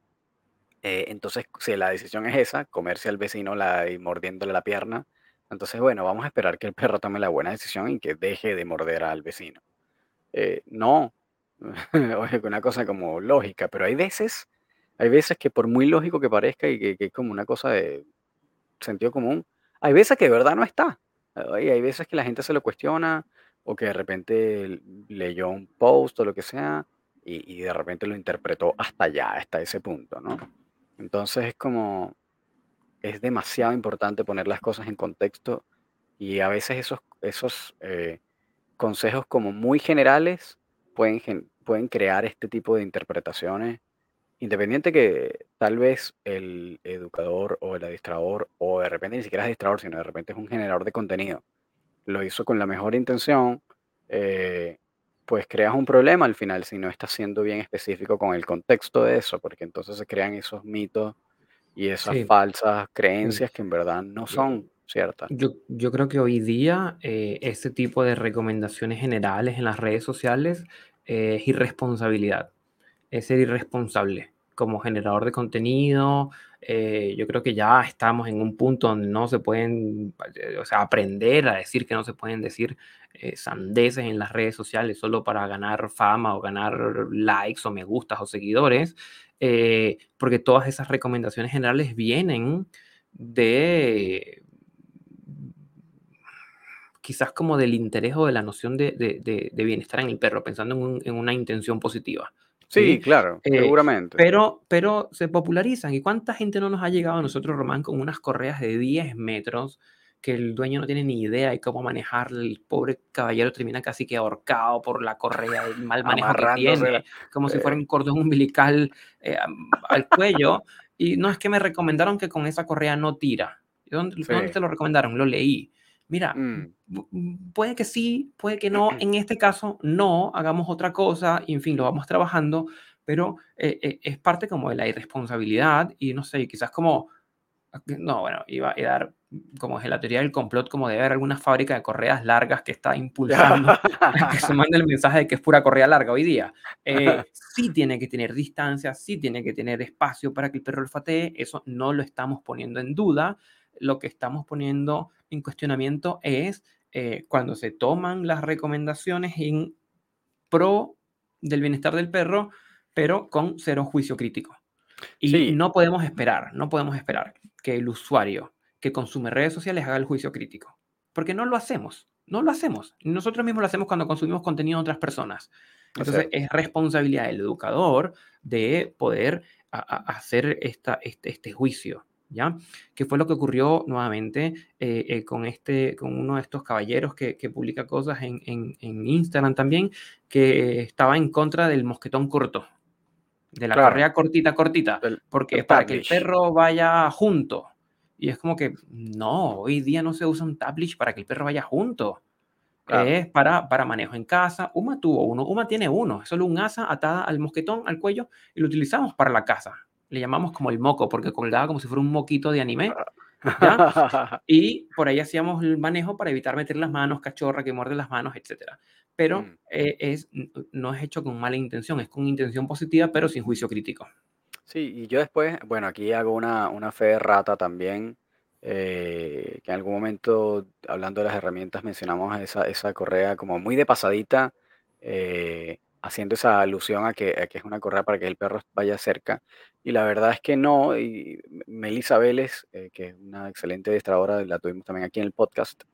eh, entonces si la decisión es esa, comerse al vecino y mordiéndole la pierna, Entonces, bueno, vamos a esperar que el perro tome la buena decisión y que deje de morder al vecino. Eh, no, [LAUGHS] una cosa como lógica, pero hay veces, hay veces que por muy lógico que parezca y que, que es como una cosa de sentido común, hay veces que de verdad no está. Y hay veces que la gente se lo cuestiona o que de repente leyó un post o lo que sea y, y de repente lo interpretó hasta allá, hasta ese punto, ¿no? Entonces es como, es demasiado importante poner las cosas en contexto y a veces esos, esos eh, consejos como muy generales pueden, gen- pueden crear este tipo de interpretaciones, independiente que tal vez el educador o el administrador o de repente ni siquiera es administrador, sino de repente es un generador de contenido, lo hizo con la mejor intención, eh, pues creas un problema al final si no estás siendo bien específico con el contexto de eso, porque entonces se crean esos mitos y esas Sí, falsas sí. creencias que en verdad no Yo, son ciertas. yo, yo creo que hoy día eh, este tipo de recomendaciones generales en las redes sociales eh, es irresponsabilidad. Es ser irresponsable como generador de contenido. eh, yo creo que ya estamos en un punto donde no se pueden, eh, o sea, aprender a decir que no se pueden decir eh, sandeces en las redes sociales solo para ganar fama o ganar likes o me gustas o seguidores, eh, porque todas esas recomendaciones generales vienen de quizás como del interés o de la noción de, de- de- de bienestar en el perro, pensando en, un- en una intención positiva, Sí, ¿sí? claro, Eh, seguramente. pero, pero se popularizan. ¿Y cuánta gente no nos ha llegado a nosotros, Román, con unas correas de 10 metros que el dueño no tiene ni idea de cómo manejar? El pobre caballero termina casi que ahorcado por la correa, el mal manejo que tiene, como si fuera Eh, un cordón umbilical eh, al cuello. Y no es que me recomendaron que con esa correa no tira. ¿Y ¿Dónde, sí. dónde te lo recomendaron? Lo leí. Mira, Mm, pu- puede que sí, puede que no. En este caso, no, hagamos otra cosa, y en fin, lo vamos trabajando, pero eh, eh, es parte como de la irresponsabilidad y no sé, quizás como, no, bueno, iba a dar como es la teoría del complot, como de haber alguna fábrica de correas largas que está impulsando que se mande el mensaje de que es pura correa larga hoy día. Eh, sí tiene que tener distancia, sí tiene que tener espacio para que el perro olfatee, eso no lo estamos poniendo en duda. Lo que estamos poniendo en cuestionamiento es eh, cuando se toman las recomendaciones en pro del bienestar del perro, pero con cero juicio crítico. Y Sí, no podemos esperar, no podemos esperar que el usuario que consume redes sociales haga el juicio crítico, porque no lo hacemos, no lo hacemos. Nosotros mismos lo hacemos cuando consumimos contenido de otras personas. es Entonces es responsabilidad del educador de poder a- a- hacer esta, este, este juicio, ¿ya? Que fue lo que ocurrió nuevamente eh, eh, con, este, con uno de estos caballeros que, que publica cosas en, en- en Instagram también, que estaba en contra del mosquetón corto, de la Claro, correa cortita, cortita, el, porque el es para que el perro vaya junto. Y es como que, no, hoy día no se usa un tablish para que el perro vaya junto. Claro. Es para, para manejo en casa. Uma tuvo uno, Uma tiene uno, es solo un asa atada al mosquetón, al cuello, y lo utilizamos para la casa. Le llamamos como el moco, porque colgaba como si fuera un moquito de anime, ¿ya? [LAUGHS] Y por ahí hacíamos el manejo para evitar meter las manos, cachorra que muerde las manos, etcétera. Pero Mm. eh, es, no es hecho con mala intención, es con intención positiva, pero sin juicio crítico. Sí, y yo después, bueno, aquí hago una, una fe de rata también, eh, que en algún momento, hablando de las herramientas, mencionamos esa, esa correa como muy de pasadita, eh, haciendo esa alusión a que, que es una correa para que el perro vaya cerca. Y la verdad es que no, y Melissa Vélez, eh, que es una excelente adestradora, la tuvimos también aquí en el podcast,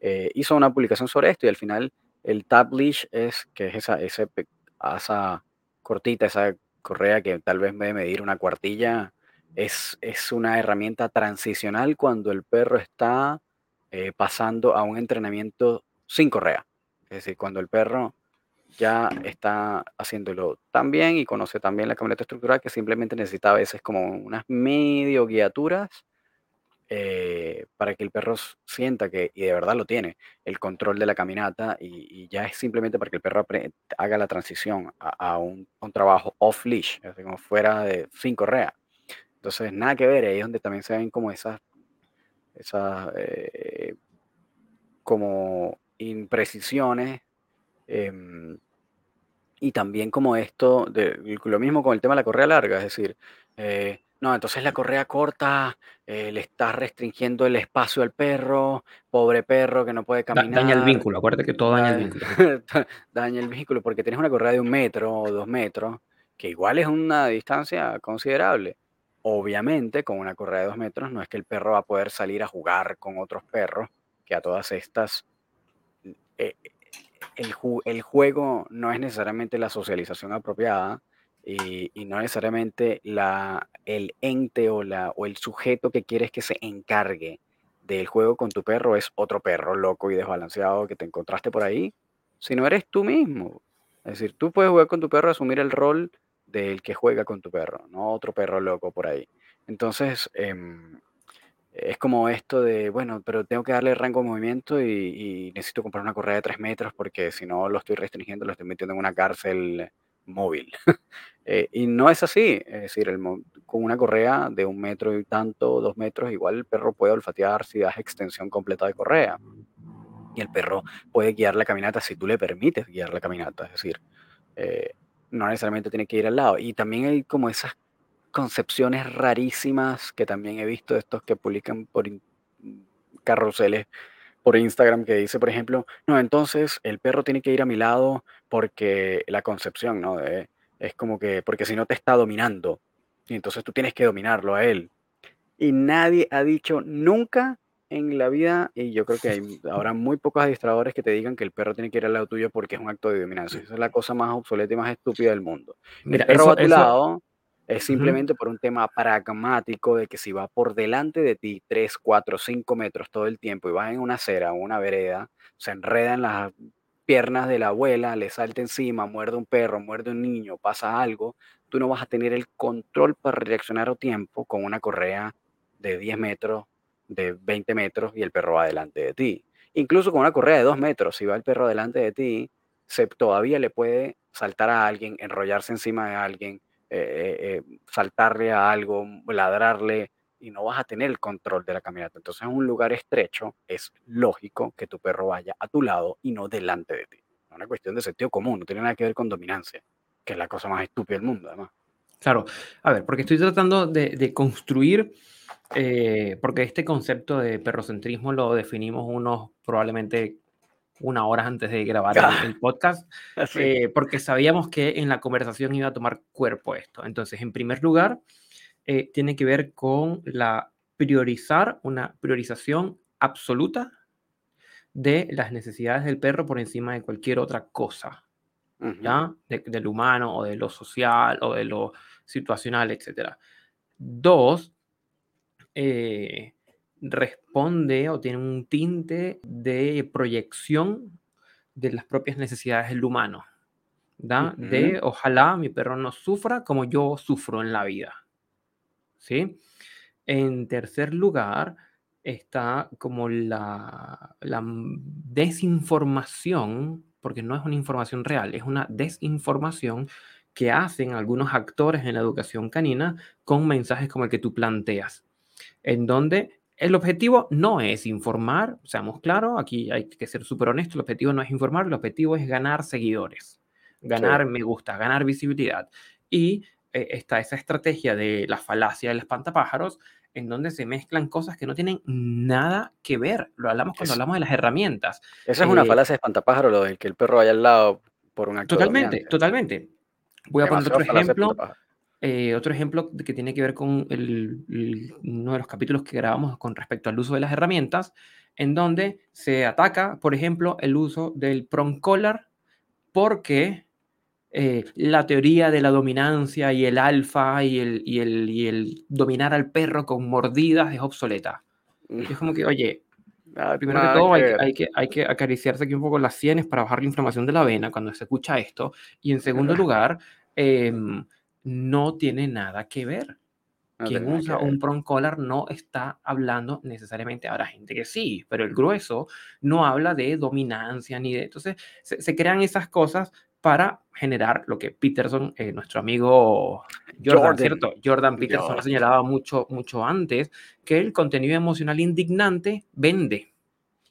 eh, hizo una publicación sobre esto y al final el tap leash es, que es esa, ese, asa cortita, esa correa que tal vez debe medir una cuartilla, es, es una herramienta transicional cuando el perro está eh, pasando a un entrenamiento sin correa. Es decir, cuando el perro ya está haciéndolo tan bien y conoce tan bien la camioneta estructural que simplemente necesita a veces como unas medio guiaturas eh, para que el perro sienta que, y de verdad lo tiene, el control de la caminata y, y ya es simplemente para que el perro haga la transición a, a un, un trabajo off-leash, como fuera de, sin correa. Entonces, nada que ver, ahí es donde también se ven como esas, esas eh, como imprecisiones em, y también como esto, de, lo mismo con el tema de la correa larga, es decir, eh, no, entonces la correa corta, eh, le estás restringiendo el espacio al perro, pobre perro que no puede Da- daña el caminar, vínculo, acuérdate que todo daña el vínculo. [LAUGHS] daña el vehículo porque tienes una correa de un metro o dos metros, que igual es una distancia considerable. Obviamente, con una correa de dos metros no es que el perro va a poder salir a jugar con otros perros, que a todas estas eh, el, ju- el juego no es necesariamente la socialización apropiada y, y no necesariamente la, el ente o, la, o el sujeto que quieres que se encargue del juego con tu perro es otro perro loco y desbalanceado que te encontraste por ahí, sino eres tú mismo. Es decir, tú puedes jugar con tu perro, asumir el rol del que juega con tu perro, no otro perro loco por ahí. Entonces, em, es como esto de, bueno, pero tengo que darle rango de movimiento y, necesito comprar una correa de 3 metros porque si no lo estoy restringiendo, lo estoy metiendo en una cárcel móvil. [LAUGHS] Eh, y no es así, es decir, con una correa de un metro y tanto, dos metros, igual el perro puede olfatear si das extensión completa de correa. Y el perro puede guiar la caminata si tú le permites guiar la caminata, es decir, eh, no necesariamente tiene que ir al lado. Y también hay como esas concepciones rarísimas que también he visto de estos que publican por carruseles por Instagram que dice, por ejemplo, no, entonces el perro tiene que ir a mi lado porque la concepción, ¿no? De- es como que, porque si no te está dominando y entonces tú tienes que dominarlo a él. Y nadie ha dicho nunca en la vida, y yo creo que hay, habrá muy pocos adiestradores que te digan que el perro tiene que ir al lado tuyo porque es un acto de dominancia. Esa es la cosa más obsoleta y más estúpida del mundo. El Mira, perro va a tu eso, lado es simplemente por un tema pragmático de que si va por delante de ti 3, 4, 5 metros todo el tiempo y vas en una acera o una vereda, se enreda en las piernas de la abuela, le salta encima, muerde un perro, muerde un niño, pasa algo, tú no vas a tener el control para reaccionar a tiempo con una correa de 10 metros, de 20 metros y el perro va delante de ti. Incluso con una correa de 2 metros, si va el perro delante de ti, se, todavía le puede saltar a alguien, enrollarse encima de alguien, eh, eh, saltarle a algo, ladrarle, y no vas a tener el control de la caminata. Entonces, en un lugar estrecho, es lógico que tu perro vaya a tu lado y no delante de ti. Es una cuestión de sentido común, no tiene nada que ver con dominancia, que es la cosa más estúpida del mundo, además. claro. A ver, porque estoy tratando de, de construir, eh, porque este concepto de perrocentrismo lo definimos unos probablemente una hora antes de grabar el, el [LAUGHS] podcast, eh, porque sabíamos que en la conversación iba a tomar cuerpo esto. Entonces, en primer lugar, eh, tiene que ver con la priorizar, una priorización absoluta de las necesidades del perro por encima de cualquier otra cosa. ¿ya? De- del humano o de lo social o de lo situacional, etc. Dos, eh, responde o tiene un tinte de proyección de las propias necesidades del humano, ¿da? De ojalá mi perro no sufra como yo sufro en la vida, ¿sí? En tercer lugar está como la, la desinformación, porque no es una información real, es una desinformación que hacen algunos actores en la educación canina con mensajes como el que tú planteas, en donde el objetivo no es informar, seamos claros, aquí hay que ser súper honesto, el objetivo no es informar, el objetivo es ganar seguidores, ganar me gusta, ganar visibilidad. Y eh, está esa estrategia de la falacia del espantapájaros, en donde se mezclan cosas que no tienen nada que ver. Lo hablamos cuando hablamos de las herramientas. Esa es una Eh, falacia de espantapájaro, lo del que el perro vaya al lado por un acto Totalmente, totalmente. Voy a poner otro ejemplo. Eh, otro ejemplo que tiene que ver con el- el- uno de los capítulos que grabamos con respecto al uso de las herramientas, en donde se ataca, por ejemplo, el uso del prong collar porque eh, la teoría de la dominancia y el alfa y el, y, el, y el dominar al perro con mordidas es obsoleta. Y es como que, oye, primero que todo hay, hay, que, hay que acariciarse aquí un poco las sienes para bajar la inflamación de la vena cuando se escucha esto. Y en segundo lugar, em, no tiene nada que ver. No Quien usa un prong collar no está hablando necesariamente, habrá gente que sí, pero el grueso no habla de dominancia ni de... Entonces se, se crean esas cosas para generar lo que Peterson, eh, nuestro amigo Jordan, Jordan. ¿cierto? Jordan Peterson Jordan. ha señalado mucho, mucho antes que el contenido emocional indignante vende.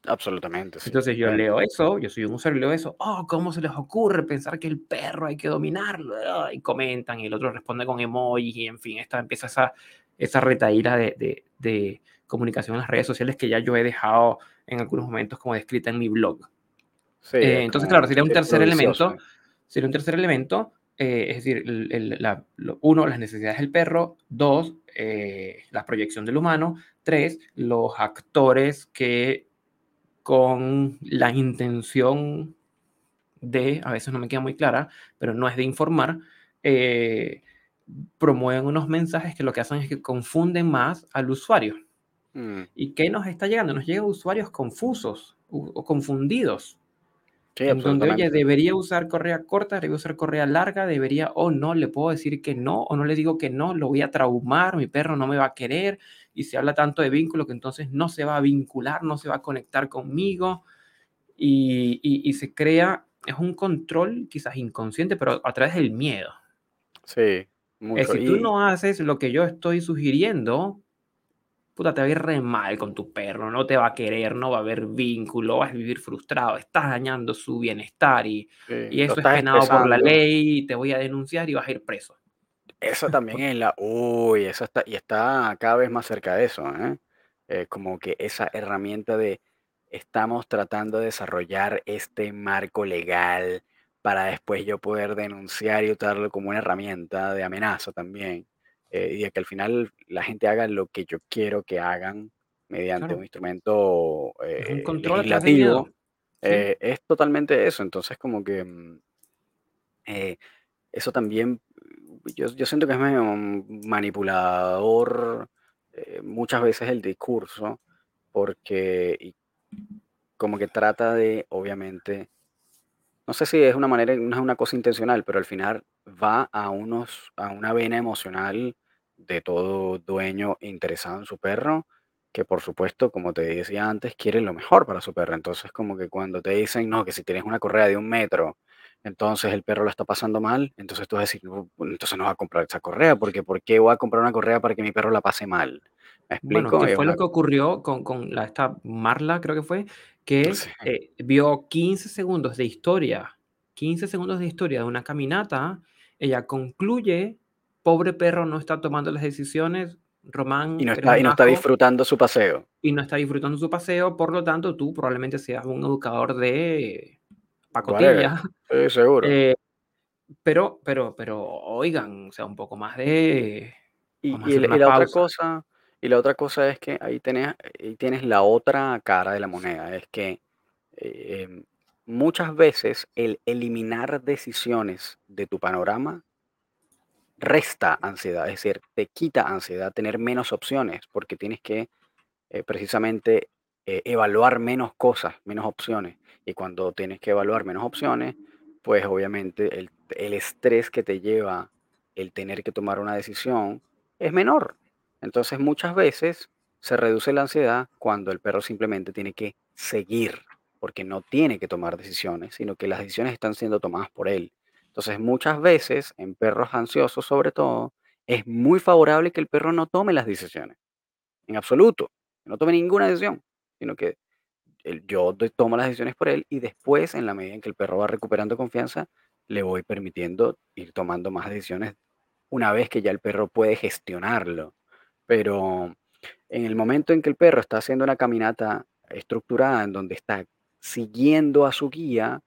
Absolutamente, sí. Entonces yo leo eso, yo soy un usuario y leo eso, oh, ¿cómo se les ocurre pensar que el perro hay que dominarlo? Ah, Y comentan y el otro responde con emojis y en fin, esta empieza esa esa retaíla de, de, de, comunicación en las redes sociales que ya yo he dejado en algunos momentos como descrita en mi blog. Sí, Eh, es entonces, claro, sería un tercer elemento, sería un tercer elemento, eh, es decir, el- el- la- lo- uno, las necesidades del perro, dos, eh, la proyección del humano, tres, los actores que con la intención de, a veces no me queda muy clara, pero no es de informar, eh, promueven unos mensajes que lo que hacen es que confunden más al usuario. Mm, ¿Y qué nos está llegando? Nos llegan usuarios confusos o confundidos, sí, en donde, oye, debería usar correa corta, debería usar correa larga, debería o no, le puedo decir que no, o no le digo que no, lo voy a traumar, mi perro no me va a querer, y se habla tanto de vínculo que entonces no se va a vincular, no se va a conectar conmigo, y, y- y se crea, es un control quizás inconsciente, pero a través del miedo. Sí, Es mucho. si tú no haces lo que yo estoy sugiriendo, puta, te va a ir re mal con tu perro, no te va a querer, no va a haber vínculo, vas a vivir frustrado, estás dañando su bienestar y, sí, y eso es penado por la ley, te voy a denunciar y vas a ir preso. Eso también es la... Uy, eso está... Y está cada vez más cerca de eso, ¿eh? Eh, como que esa herramienta de estamos tratando de desarrollar este marco legal para después yo poder denunciar y usarlo como una herramienta de amenaza también. eh, y de que al final la gente haga lo que yo quiero que hagan mediante un instrumento es un eh, control a través del miedo. legislativo. ¿sí? eh, es totalmente eso. Entonces como que... mm, eh, eso también, yo, yo siento que es medio manipulador eh, muchas veces el discurso, porque como que trata de, obviamente, no sé si es una manera, no es una cosa intencional, pero al final va a unos, a una vena emocional de todo dueño interesado en su perro, que por supuesto, como te decía antes, quiere lo mejor para su perro. Entonces, como que cuando te dicen, no, que si tienes una correa de un metro, entonces el perro lo está pasando mal, entonces tú vas a decir, "No, pues, entonces no va a comprar esa correa, porque ¿por qué voy a comprar una correa para que mi perro la pase mal? ¿Me Bueno, explico? ¿qué Es fue lo que ocurrió con, con la, esta Marla, creo que fue? Que Sí, eh, vio 15 segundos de historia, 15 segundos de historia de una caminata, ella concluye, pobre perro no está tomando las decisiones, y Román, no está, y no está disfrutando su paseo. y no está disfrutando su paseo, por lo tanto tú probablemente seas un educador de Pacotilla, Sí, seguro. eh, pero, pero, pero, oigan, o sea, un poco más de, Y, la otra cosa, y la otra cosa es que ahí tenés, ahí tienes la otra cara de la moneda, es que eh, muchas veces el eliminar decisiones de tu panorama resta ansiedad, es decir, te quita ansiedad tener menos opciones, porque tienes que eh, precisamente eh, evaluar menos cosas, menos opciones. Y cuando tienes que evaluar menos opciones, pues obviamente el, estrés que te lleva el tener que tomar una decisión es menor. Entonces muchas veces se reduce la ansiedad cuando el perro simplemente tiene que seguir, porque no tiene que tomar decisiones, sino que las decisiones están siendo tomadas por él. Entonces muchas veces en perros ansiosos sobre todo, es muy favorable que el perro no tome las decisiones en absoluto, no tome ninguna decisión, sino que el- yo tomo las decisiones por él y después, en la medida en que el perro va recuperando confianza, le voy permitiendo ir tomando más decisiones una vez que ya el perro puede gestionarlo. Pero en el momento en que el perro está haciendo una caminata estructurada, en donde está siguiendo a su guía,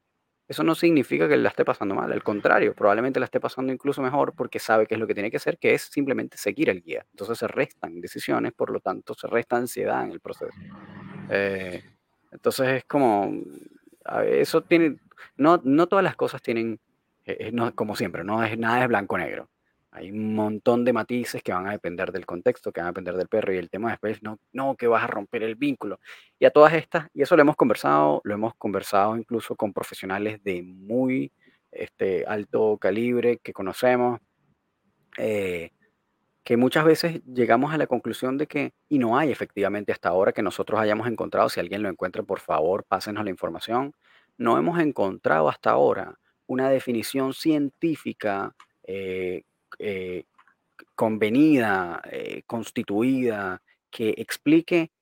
eso no significa que la esté pasando mal, al contrario, probablemente la esté pasando incluso mejor porque sabe qué es lo que tiene que hacer, que es simplemente seguir al guía. Entonces se restan decisiones, por lo tanto se resta ansiedad en el proceso. Eh, entonces es como, eso tiene, no, no todas las cosas tienen, eh, eh, como siempre, no es nada es blanco-negro. Hay un montón de matices que van a depender del contexto, que van a depender del perro y el tema después, no, no, que vas a romper el vínculo. Y a todas estas, y eso lo hemos conversado, lo hemos conversado incluso con profesionales de muy este, alto calibre que conocemos, eh, que muchas veces llegamos a la conclusión de que, y no hay efectivamente hasta ahora que nosotros hayamos encontrado, si alguien lo encuentra, por favor, pásenos la información, no hemos encontrado hasta ahora una definición científica eh, eh, convenida, eh, constituida, que explique,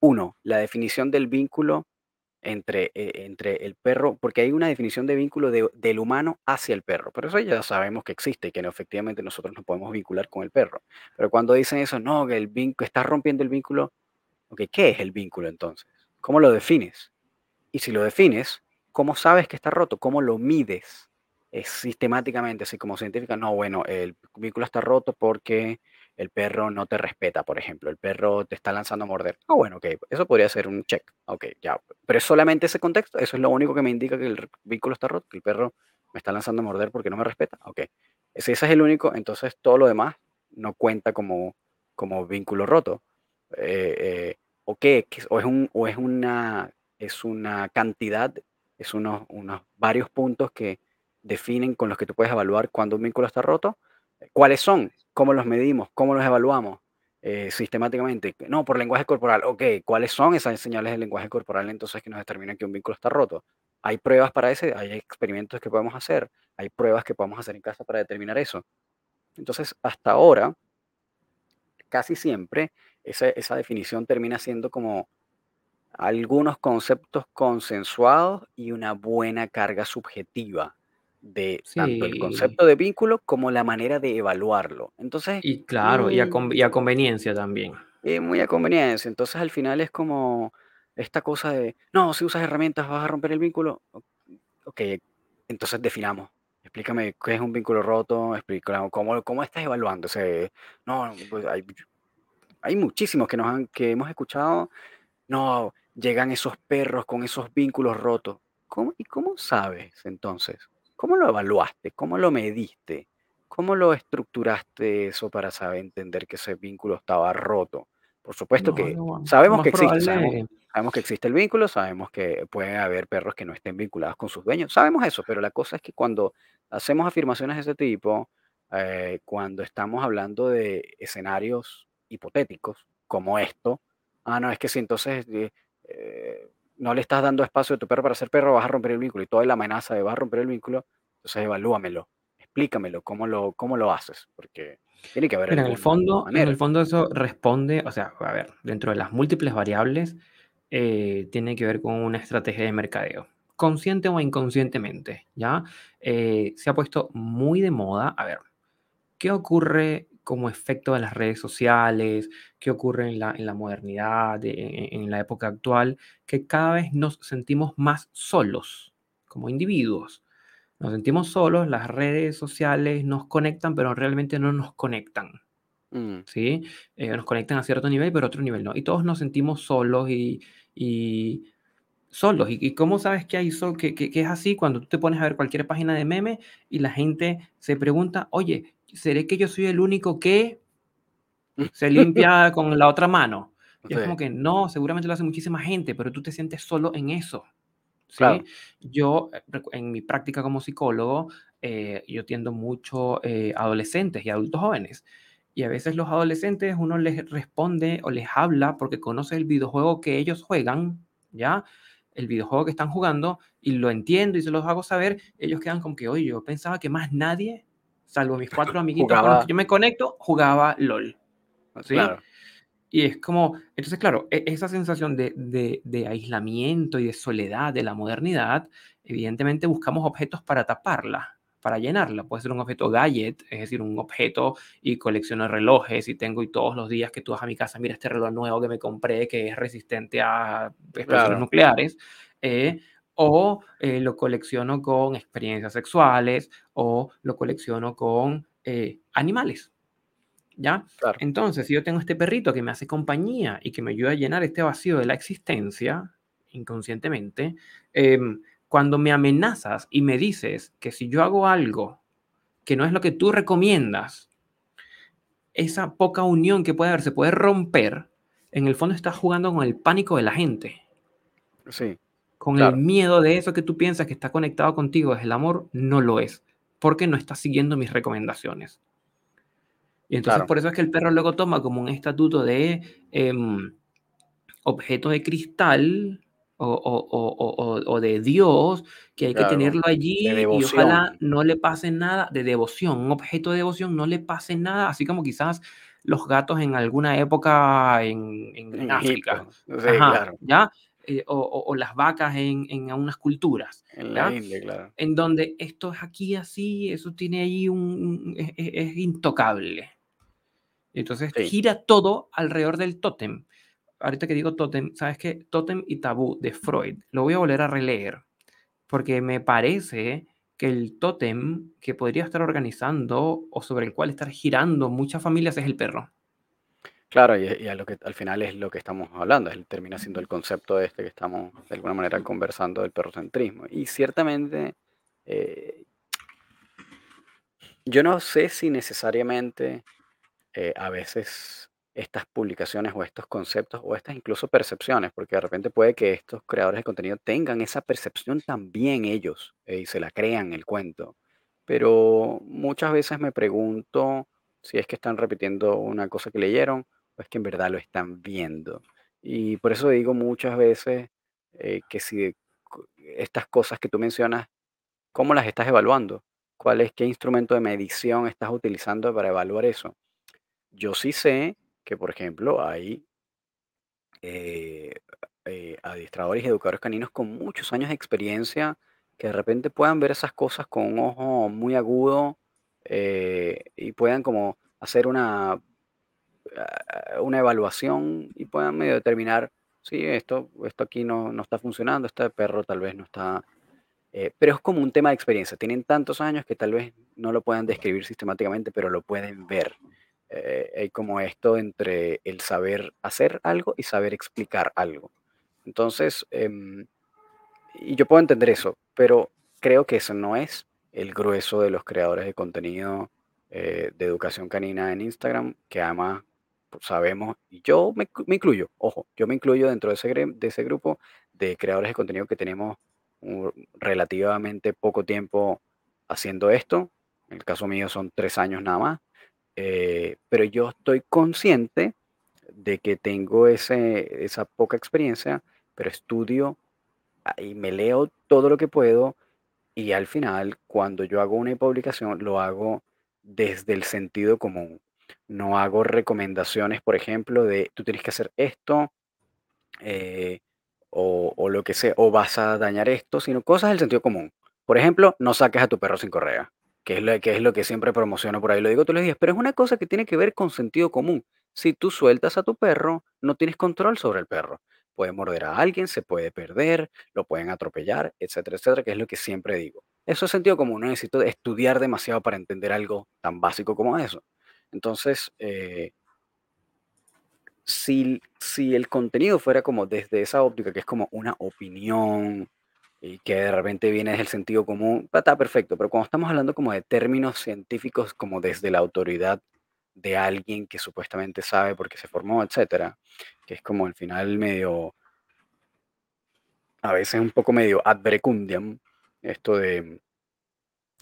uno, la definición del vínculo entre, eh, entre el perro, porque hay una definición de vínculo de- del humano hacia el perro, pero eso ya sabemos que existe y que no, efectivamente nosotros nos podemos vincular con el perro. Pero cuando dicen eso, no, que el vínculo, estás rompiendo el vínculo, ok, ¿qué es el vínculo entonces? ¿Cómo lo defines? Y si lo defines, ¿cómo sabes que está roto? ¿Cómo lo mides? Es sistemáticamente, así como científica, no, bueno, el vínculo está roto porque el perro no te respeta, por ejemplo, el perro te está lanzando a morder. Ah, bueno, ok, eso podría ser un check, ok, ya, pero es solamente ese contexto, eso es lo único que me indica que el vínculo está roto, que el perro me está lanzando a morder porque no me respeta, ok. Si ese es el único, entonces todo lo demás no cuenta como, como vínculo roto. Eh, eh, o qué, o es, un, o es una es una cantidad, es unos, unos varios puntos que definen con los que tú puedes evaluar cuándo un vínculo está roto. ¿Cuáles son? ¿Cómo los medimos? ¿Cómo los evaluamos? Eh, sistemáticamente. No, por lenguaje corporal. Ok, ¿cuáles son esas señales del lenguaje corporal entonces que nos determinan que un vínculo está roto? Hay pruebas para eso, hay experimentos que podemos hacer, hay pruebas que podemos hacer en casa para determinar eso. Entonces, hasta ahora, casi siempre, esa, esa definición termina siendo como algunos conceptos consensuados y una buena carga subjetiva de tanto el Sí, concepto de vínculo como la manera de evaluarlo. Entonces, y claro, y a, mm, con- y a conveniencia también. es muy a conveniencia. Entonces, al final es como esta cosa de, no, si usas herramientas vas a romper el vínculo. O- Ok, entonces definamos. Explícame qué es un vínculo roto, explícame cómo, cómo estás evaluando. ese no, pues hay, hay muchísimos que, nos han, que hemos escuchado no, llegan esos perros con esos vínculos rotos. ¿Cómo, ¿Y cómo sabes entonces? ¿Cómo lo evaluaste? ¿Cómo lo mediste? ¿Cómo lo estructuraste eso para saber entender que ese vínculo estaba roto? Por supuesto No, que sabemos más que existe, sabemos, probable, sabemos que existe el vínculo, sabemos que pueden haber perros que no estén vinculados con sus dueños, sabemos eso, pero la cosa es que cuando hacemos afirmaciones de ese tipo, eh, cuando estamos hablando de escenarios hipotéticos como esto, Ah, no, es que si entonces eh, eh, no le estás dando espacio a tu perro para ser perro, vas a romper el vínculo. Y toda la amenaza de vas a romper el vínculo, entonces evalúamelo, explícamelo, cómo lo, cómo lo haces, porque tiene que haber mira, en el fondo, en el fondo eso responde, o sea, a ver, dentro de las múltiples variables, eh, tiene que ver con una estrategia de mercadeo, consciente o inconscientemente, ¿ya? Eh, se ha puesto muy de moda, a ver, ¿qué ocurre como efecto de las redes sociales? ¿Qué ocurre en la, en la modernidad, de- en, en la época actual? Que cada vez nos sentimos más solos como individuos. Nos sentimos solos, las redes sociales nos conectan, pero realmente no nos conectan. Mm, ¿sí? Eh, nos conectan a cierto nivel, pero a otro nivel no. Y todos nos sentimos solos y, y solos. ¿Y, cómo sabes que, hay so- que, que- que es así cuando tú te pones a ver cualquier página de meme y la gente se pregunta, oye, ¿seré que yo soy el único que [LAUGHS] se limpia con la otra mano? Y es sí, como que no, seguramente lo hace muchísima gente, pero tú te sientes solo en eso. ¿sí? claro, Yo, eh, en mi práctica como psicólogo, eh, yo atiendo mucho eh, adolescentes y adultos jóvenes. Y a veces los adolescentes uno les responde o les habla porque conoce el videojuego que ellos juegan, ¿ya? El videojuego que están jugando y lo entiendo y se los hago saber. Ellos quedan como que, oye, yo pensaba que más nadie, salvo mis cuatro [LAUGHS] amiguitos con los que jugaba, yo me conecto, jugaba LOL, ¿sí? claro, Y es como, entonces, claro, e- esa sensación de, de- de aislamiento y de soledad de la modernidad, evidentemente buscamos objetos para taparla, para llenarla. Puede ser un objeto gadget, es decir, un objeto y colecciono relojes y tengo y todos los días que tú vas a mi casa, mira este reloj nuevo que me compré que es resistente a explosiones claro, nucleares. eh, o eh, lo colecciono con experiencias sexuales o lo colecciono con eh, animales. ¿Ya? claro, Entonces, si yo tengo este perrito que me hace compañía y que me ayuda a llenar este vacío de la existencia, inconscientemente, em, cuando me amenazas y me dices que si yo hago algo que no es lo que tú recomiendas, esa poca unión que puede haber se puede romper, en el fondo estás jugando con el pánico de la gente, sí, con el claro, miedo de eso que tú piensas que está conectado contigo desde el amor, no lo es, porque no estás siguiendo mis recomendaciones. Y entonces claro, por eso es que el perro luego toma como un estatuto de em, objeto de cristal o, o- o- o- de Dios, que hay que claro, tenerlo de allí y ojalá no le pase nada de devoción, un objeto de devoción no le pase nada, así como quizás los gatos en alguna época en, en- en África. Sí, Ajá, claro, ¿ya? Eh, o, o- o las vacas en, en unas culturas, En la ¿ya? India, claro. En donde esto es aquí así, eso tiene ahí un, un- es, es- es intocable. Entonces Sí, gira todo alrededor del tótem. Ahorita que digo tótem, ¿sabes qué? Tótem y tabú de Freud. Lo voy a volver a releer porque me parece que el tótem que podría estar organizando o sobre el cual estar girando muchas familias es el perro. Claro, y, a lo que al final es lo que estamos hablando, es, termina siendo el concepto este que estamos de alguna manera conversando del perrocentrismo. Y ciertamente, eh, yo no sé si necesariamente eh, a veces estas publicaciones o estos conceptos o estas incluso percepciones, porque de repente puede que estos creadores de contenido tengan esa percepción también ellos eh, y se la crean el cuento. Pero muchas veces me pregunto si es que están repitiendo una cosa que leyeron o es que en verdad lo están viendo. Y por eso digo muchas veces eh, que si estas cosas que tú mencionas, ¿cómo las estás evaluando? ¿Cuál es, qué instrumento de medición estás utilizando para evaluar eso? Yo sí sé que, por ejemplo, hay eh, eh, adiestradores y educadores caninos con muchos años de experiencia que de repente puedan ver esas cosas con un ojo muy agudo eh, y puedan como hacer una, una evaluación y puedan medio determinar, sí, esto, esto aquí no, no está funcionando, este perro tal vez no está... eh, pero es como un tema de experiencia. Tienen tantos años que tal vez no lo puedan describir sistemáticamente, pero lo pueden ver eh, hay como esto entre el saber hacer algo y saber explicar algo. Entonces, em, y yo puedo entender eso, pero creo que eso no es el grueso de los creadores de contenido eh, de educación canina en Instagram, que además sabemos, y yo me, inclu- me incluyo, ojo, yo me incluyo dentro de ese, grupo de creadores de contenido que tenemos relativamente poco tiempo haciendo esto. En el caso mío son tres años nada más eh, pero yo estoy consciente de que tengo esa poca experiencia, pero estudio ah, y me leo todo lo que puedo y al final, cuando yo hago una publicación, lo hago desde el sentido común. No hago recomendaciones, por ejemplo, de tú tienes que hacer esto eh, o, lo que sea, o vas a dañar esto, sino cosas del sentido común. Por ejemplo, no saques a tu perro sin correa, que es lo, que es lo que siempre promociono por ahí, lo digo todos los días, pero es una cosa que tiene que ver con sentido común. Si tú sueltas a tu perro, no tienes control sobre el perro. Puede morder a alguien, se puede perder, lo pueden atropellar, etcétera, etcétera, que es lo que siempre digo. Eso es sentido común, no necesito estudiar demasiado para entender algo tan básico como eso. Entonces, eh, si, si el contenido fuera como desde esa óptica, que es como una opinión y que de repente viene desde el sentido común, va- está perfecto, pero cuando estamos hablando como de términos científicos, como desde la autoridad de alguien que supuestamente sabe por qué se formó, etcétera, que es como al final medio, a veces un poco medio ad verecundiam, esto de,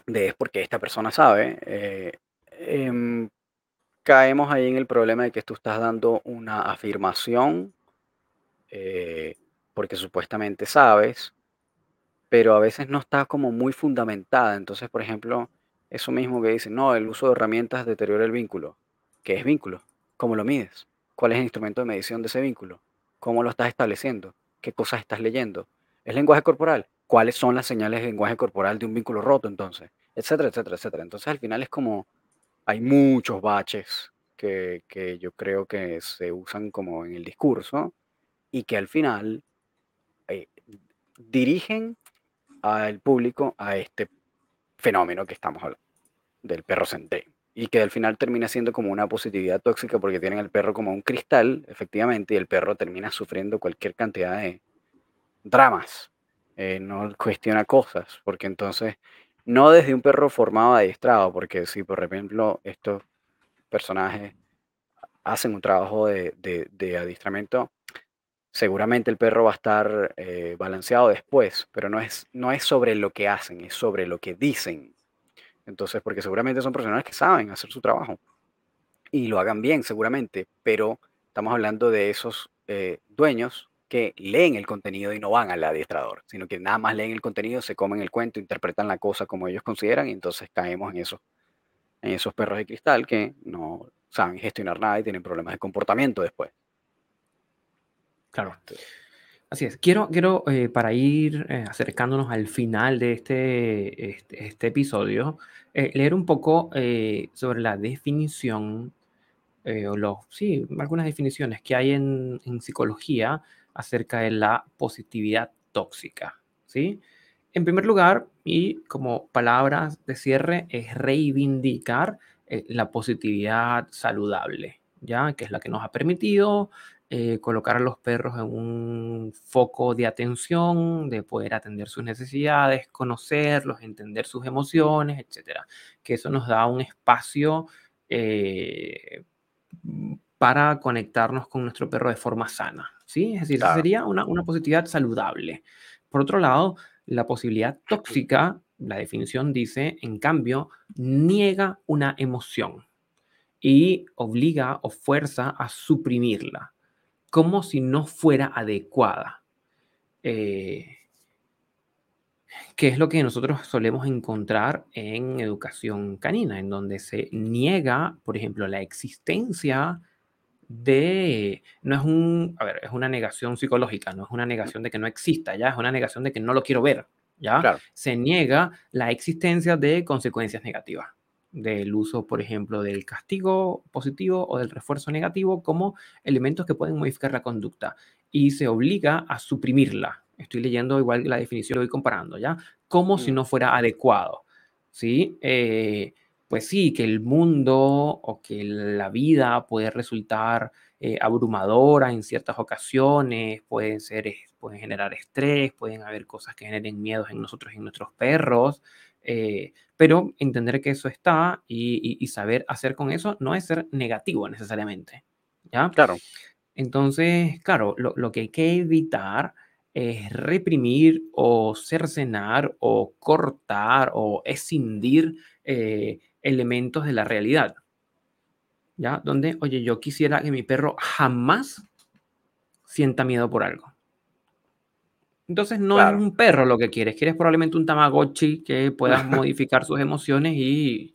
de es porque esta persona sabe, eh, em, caemos ahí en el problema de que tú estás dando una afirmación eh, porque supuestamente sabes, pero a veces no está como muy fundamentada. Entonces, por ejemplo, eso mismo que dicen, no, el uso de herramientas deteriora el vínculo. ¿Qué es vínculo? ¿Cómo lo mides? ¿Cuál es el instrumento de medición de ese vínculo? ¿Cómo lo estás estableciendo? ¿Qué cosas estás leyendo? ¿Es lenguaje corporal? ¿Cuáles son las señales de lenguaje corporal de un vínculo roto entonces? Etcétera, etcétera, etcétera. Entonces al final es como, hay muchos baches que, yo creo que se usan como en el discurso y que al final eh, dirigen al público a este fenómeno que estamos hablando, del perro centré. Y que al final termina siendo como una positividad tóxica porque tienen al perro como un cristal, efectivamente, y el perro termina sufriendo cualquier cantidad de dramas. Eh, no cuestiona cosas, porque entonces, no desde un perro formado adiestrado, porque si por ejemplo estos personajes hacen un trabajo de, adiestramiento Seguramente el perro va a estar eh, balanceado después, pero no es, no es sobre lo que hacen, es sobre lo que dicen. Entonces, porque seguramente son profesionales que saben hacer su trabajo y lo hagan bien, seguramente, pero estamos hablando de esos eh, dueños que leen el contenido y no van al adiestrador, sino que nada más leen el contenido, se comen el cuento, interpretan la cosa como ellos consideran y entonces caemos en esos, en esos perros de cristal que no saben gestionar nada y tienen problemas de comportamiento después. Claro. Este, Así es. Quiero, quiero eh, para ir eh, acercándonos al final de este, este, este episodio, eh, leer un poco sobre la definición, o los, sí, algunas definiciones que hay en, en, psicología acerca de la positividad tóxica. ¿sí? En primer lugar, y como palabras de cierre, es reivindicar la positividad saludable, ¿ya? que es la que nos ha permitido eh, colocar a los perros en un foco de atención, de poder atender sus necesidades, conocerlos, entender sus emociones, etcétera. Que eso nos da un espacio eh, para conectarnos con nuestro perro de forma sana, ¿sí? Es decir, sería una, una positividad saludable. Por otro lado, la posibilidad tóxica, la definición dice, en cambio, niega una emoción y obliga o fuerza a suprimirla como si no fuera adecuada. Eh, que es lo que nosotros solemos encontrar en educación canina, en donde se niega, por ejemplo, la existencia de, no es un, a ver, es una negación psicológica, no es una negación de que no exista, ya es una negación de que no lo quiero ver, ya se niega la existencia de consecuencias negativas del uso, por ejemplo, del castigo positivo o del refuerzo negativo como elementos que pueden modificar la conducta y se obliga a suprimirla. Estoy leyendo igual la definición, lo voy comparando, ¿ya? Como si mm. no fuera adecuado, ¿sí? Eh, pues sí, que el mundo o que la vida puede resultar eh, abrumadora en ciertas ocasiones, pueden, ser, pueden generar estrés, pueden haber cosas que generen miedos en nosotros y en nuestros perros, eh, pero entender que eso está y, saber hacer con eso no es ser negativo necesariamente. ¿Ya? Claro. Entonces, claro, lo, que hay que evitar es reprimir o cercenar o cortar o escindir eh, elementos de la realidad. ¿Ya? Donde, oye, yo quisiera que mi perro jamás sienta miedo por algo. Entonces no es un perro lo que quieres, quieres probablemente un Tamagotchi que puedas [LAUGHS] modificar sus emociones y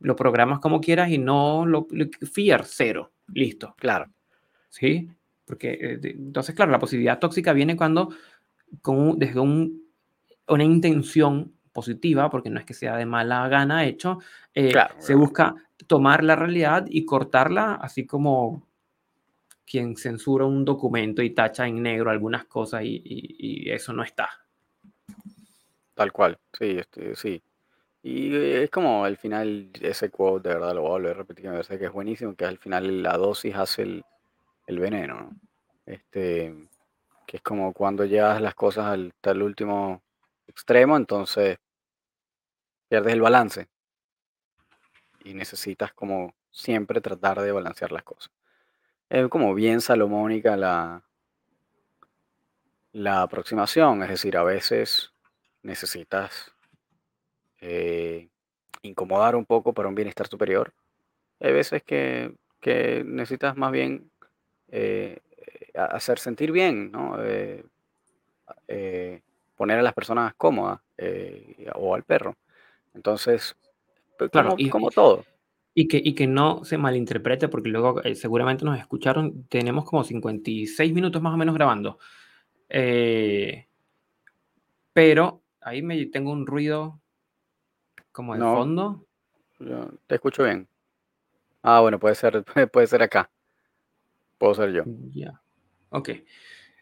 lo programas como quieras y no lo, fiar cero, listo. Claro. ¿Sí? Porque eh, entonces, claro, la posibilidad tóxica viene cuando con, desde un, una intención positiva, porque no es que sea de mala gana hecho, eh, se busca tomar la realidad y cortarla, así como quien censura un documento y tacha en negro algunas cosas y, eso no está. Tal cual, sí, este, sí. Y es como al final ese quote, de verdad lo voy a volver a repetir, me parece que es buenísimo, que al final la dosis hace el, el veneno, Este, que es como cuando llevas las cosas al, al último extremo, entonces pierdes el balance. Y necesitas como siempre tratar de balancear las cosas. Es como bien salomónica la, la aproximación, es decir, a veces necesitas eh, incomodar un poco para un bienestar superior. Hay veces que, necesitas más bien eh, hacer sentir bien, ¿no? Eh, poner a las personas cómodas o al perro. Entonces, pues, como, como todo. Y que, y que no se malinterprete, porque luego eh, seguramente nos escucharon, tenemos como 56 minutos más o menos grabando. Eh, pero ahí me tengo un ruido como de fondo. te escucho bien. Ah, bueno, puede ser, [LAUGHS] puede ser acá. Puedo ser yo. Ya. Ok.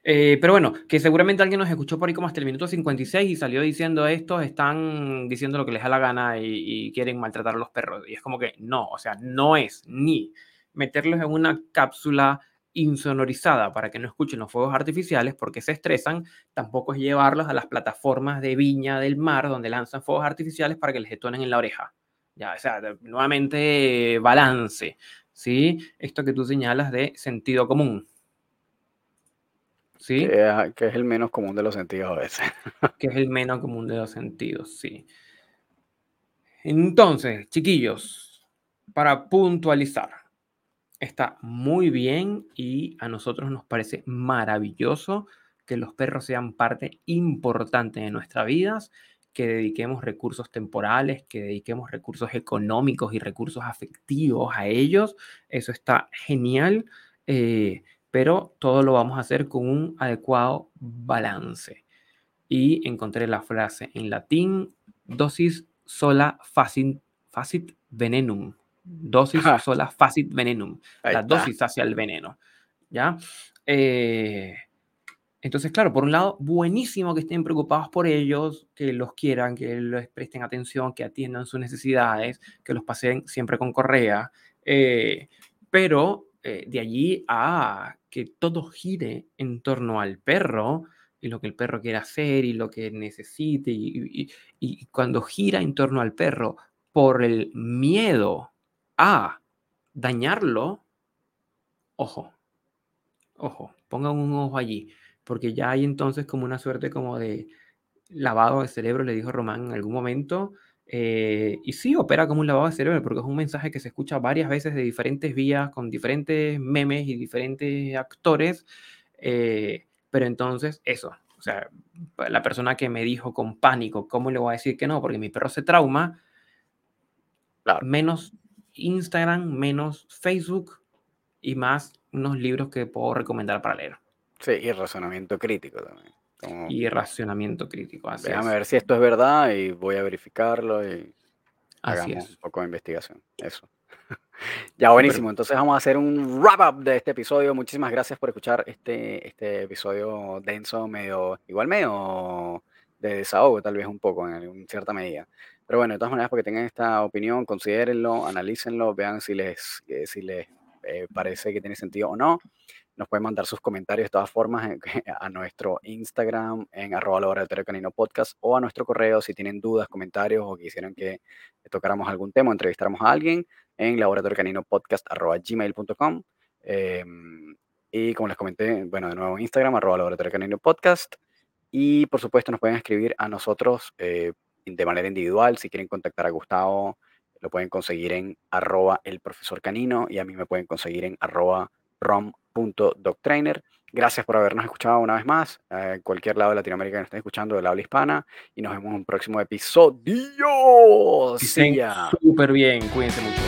Eh, pero bueno, que seguramente alguien nos escuchó por ahí como hasta el minuto 56 y salió diciendo estos están diciendo lo que les da la gana y, quieren maltratar a los perros. Y es como que no, o sea, no es ni meterlos en una cápsula insonorizada para que no escuchen los fuegos artificiales porque se estresan, tampoco es llevarlos a las plataformas de viña del mar donde lanzan fuegos artificiales para que les detonen en la oreja. Ya, o sea, nuevamente balance, ¿sí? Esto que tú señalas de sentido común. ¿Sí? Que, es el menos común de los sentidos a veces. [LAUGHS] que es el menos común de los sentidos, sí. Entonces, chiquillos, para puntualizar, está muy bien y a nosotros nos parece maravilloso que los perros sean parte importante de nuestras vidas, que dediquemos recursos temporales, que dediquemos recursos económicos y recursos afectivos a ellos. Eso está genial. Eh, pero todo lo vamos a hacer con un adecuado balance. Y encontré la frase en latín, dosis sola facit, facit venenum. Dosis sola facit venenum. la dosis hacia el veneno. ¿Ya? Eh, entonces, claro, por un lado, buenísimo que estén preocupados por ellos, que los quieran, que les presten atención, que atiendan sus necesidades, que los pasen siempre con correa, eh, pero eh, de allí a que todo gire en torno al perro y lo que el perro quiere hacer y lo que necesite, y, y cuando gira en torno al perro por el miedo a dañarlo, ojo, ojo, pongan un ojo allí porque ya hay entonces como una suerte como de lavado de cerebro, le dijo Román en algún momento. Eh, y sí, opera como un lavado de cerebro, porque es un mensaje que se escucha varias veces de diferentes vías, con diferentes memes y diferentes actores. Eh, pero entonces, eso, o sea, la persona que me dijo con pánico, ¿cómo le voy a decir que no? Porque mi perro se trauma. Menos Instagram, menos Facebook y más unos libros que puedo recomendar para leer. Sí, y razonamiento crítico también. Y racionamiento crítico, así Déjame ver si esto es verdad y voy a verificarlo y hagamos un poco de investigación. Eso. [LAUGHS] ya, buenísimo. Entonces vamos a hacer un wrap-up de este episodio. Muchísimas gracias por escuchar este, este episodio denso, medio, igual medio de desahogo, tal vez un poco, en, cierta medida. Pero bueno, de todas maneras, porque tengan esta opinión, considérenlo, analícenlo, vean si les, eh, si les eh, parece que tiene sentido o no. Nos pueden mandar sus comentarios de todas formas [LAUGHS] a nuestro Instagram en arroba laboratorio canino podcast o a nuestro correo si tienen dudas, comentarios o quisieran que tocáramos algún tema o entrevistáramos a alguien en laboratorio canino podcast arroba gmail.com. Em, y como les comenté, bueno, de nuevo Instagram, arroba laboratorio canino podcast. Y por supuesto nos pueden escribir a nosotros eh, de manera individual. Si quieren contactar a Gustavo, lo pueden conseguir en arroba el profesor canino y a mí me pueden conseguir en arroba rom.doctrainer. Gracias por habernos escuchado una vez más. Eh, en cualquier lado de Latinoamérica que nos estén escuchando del habla hispana. Y nos vemos en un próximo episodio. Sí, súper bien. Cuídense mucho.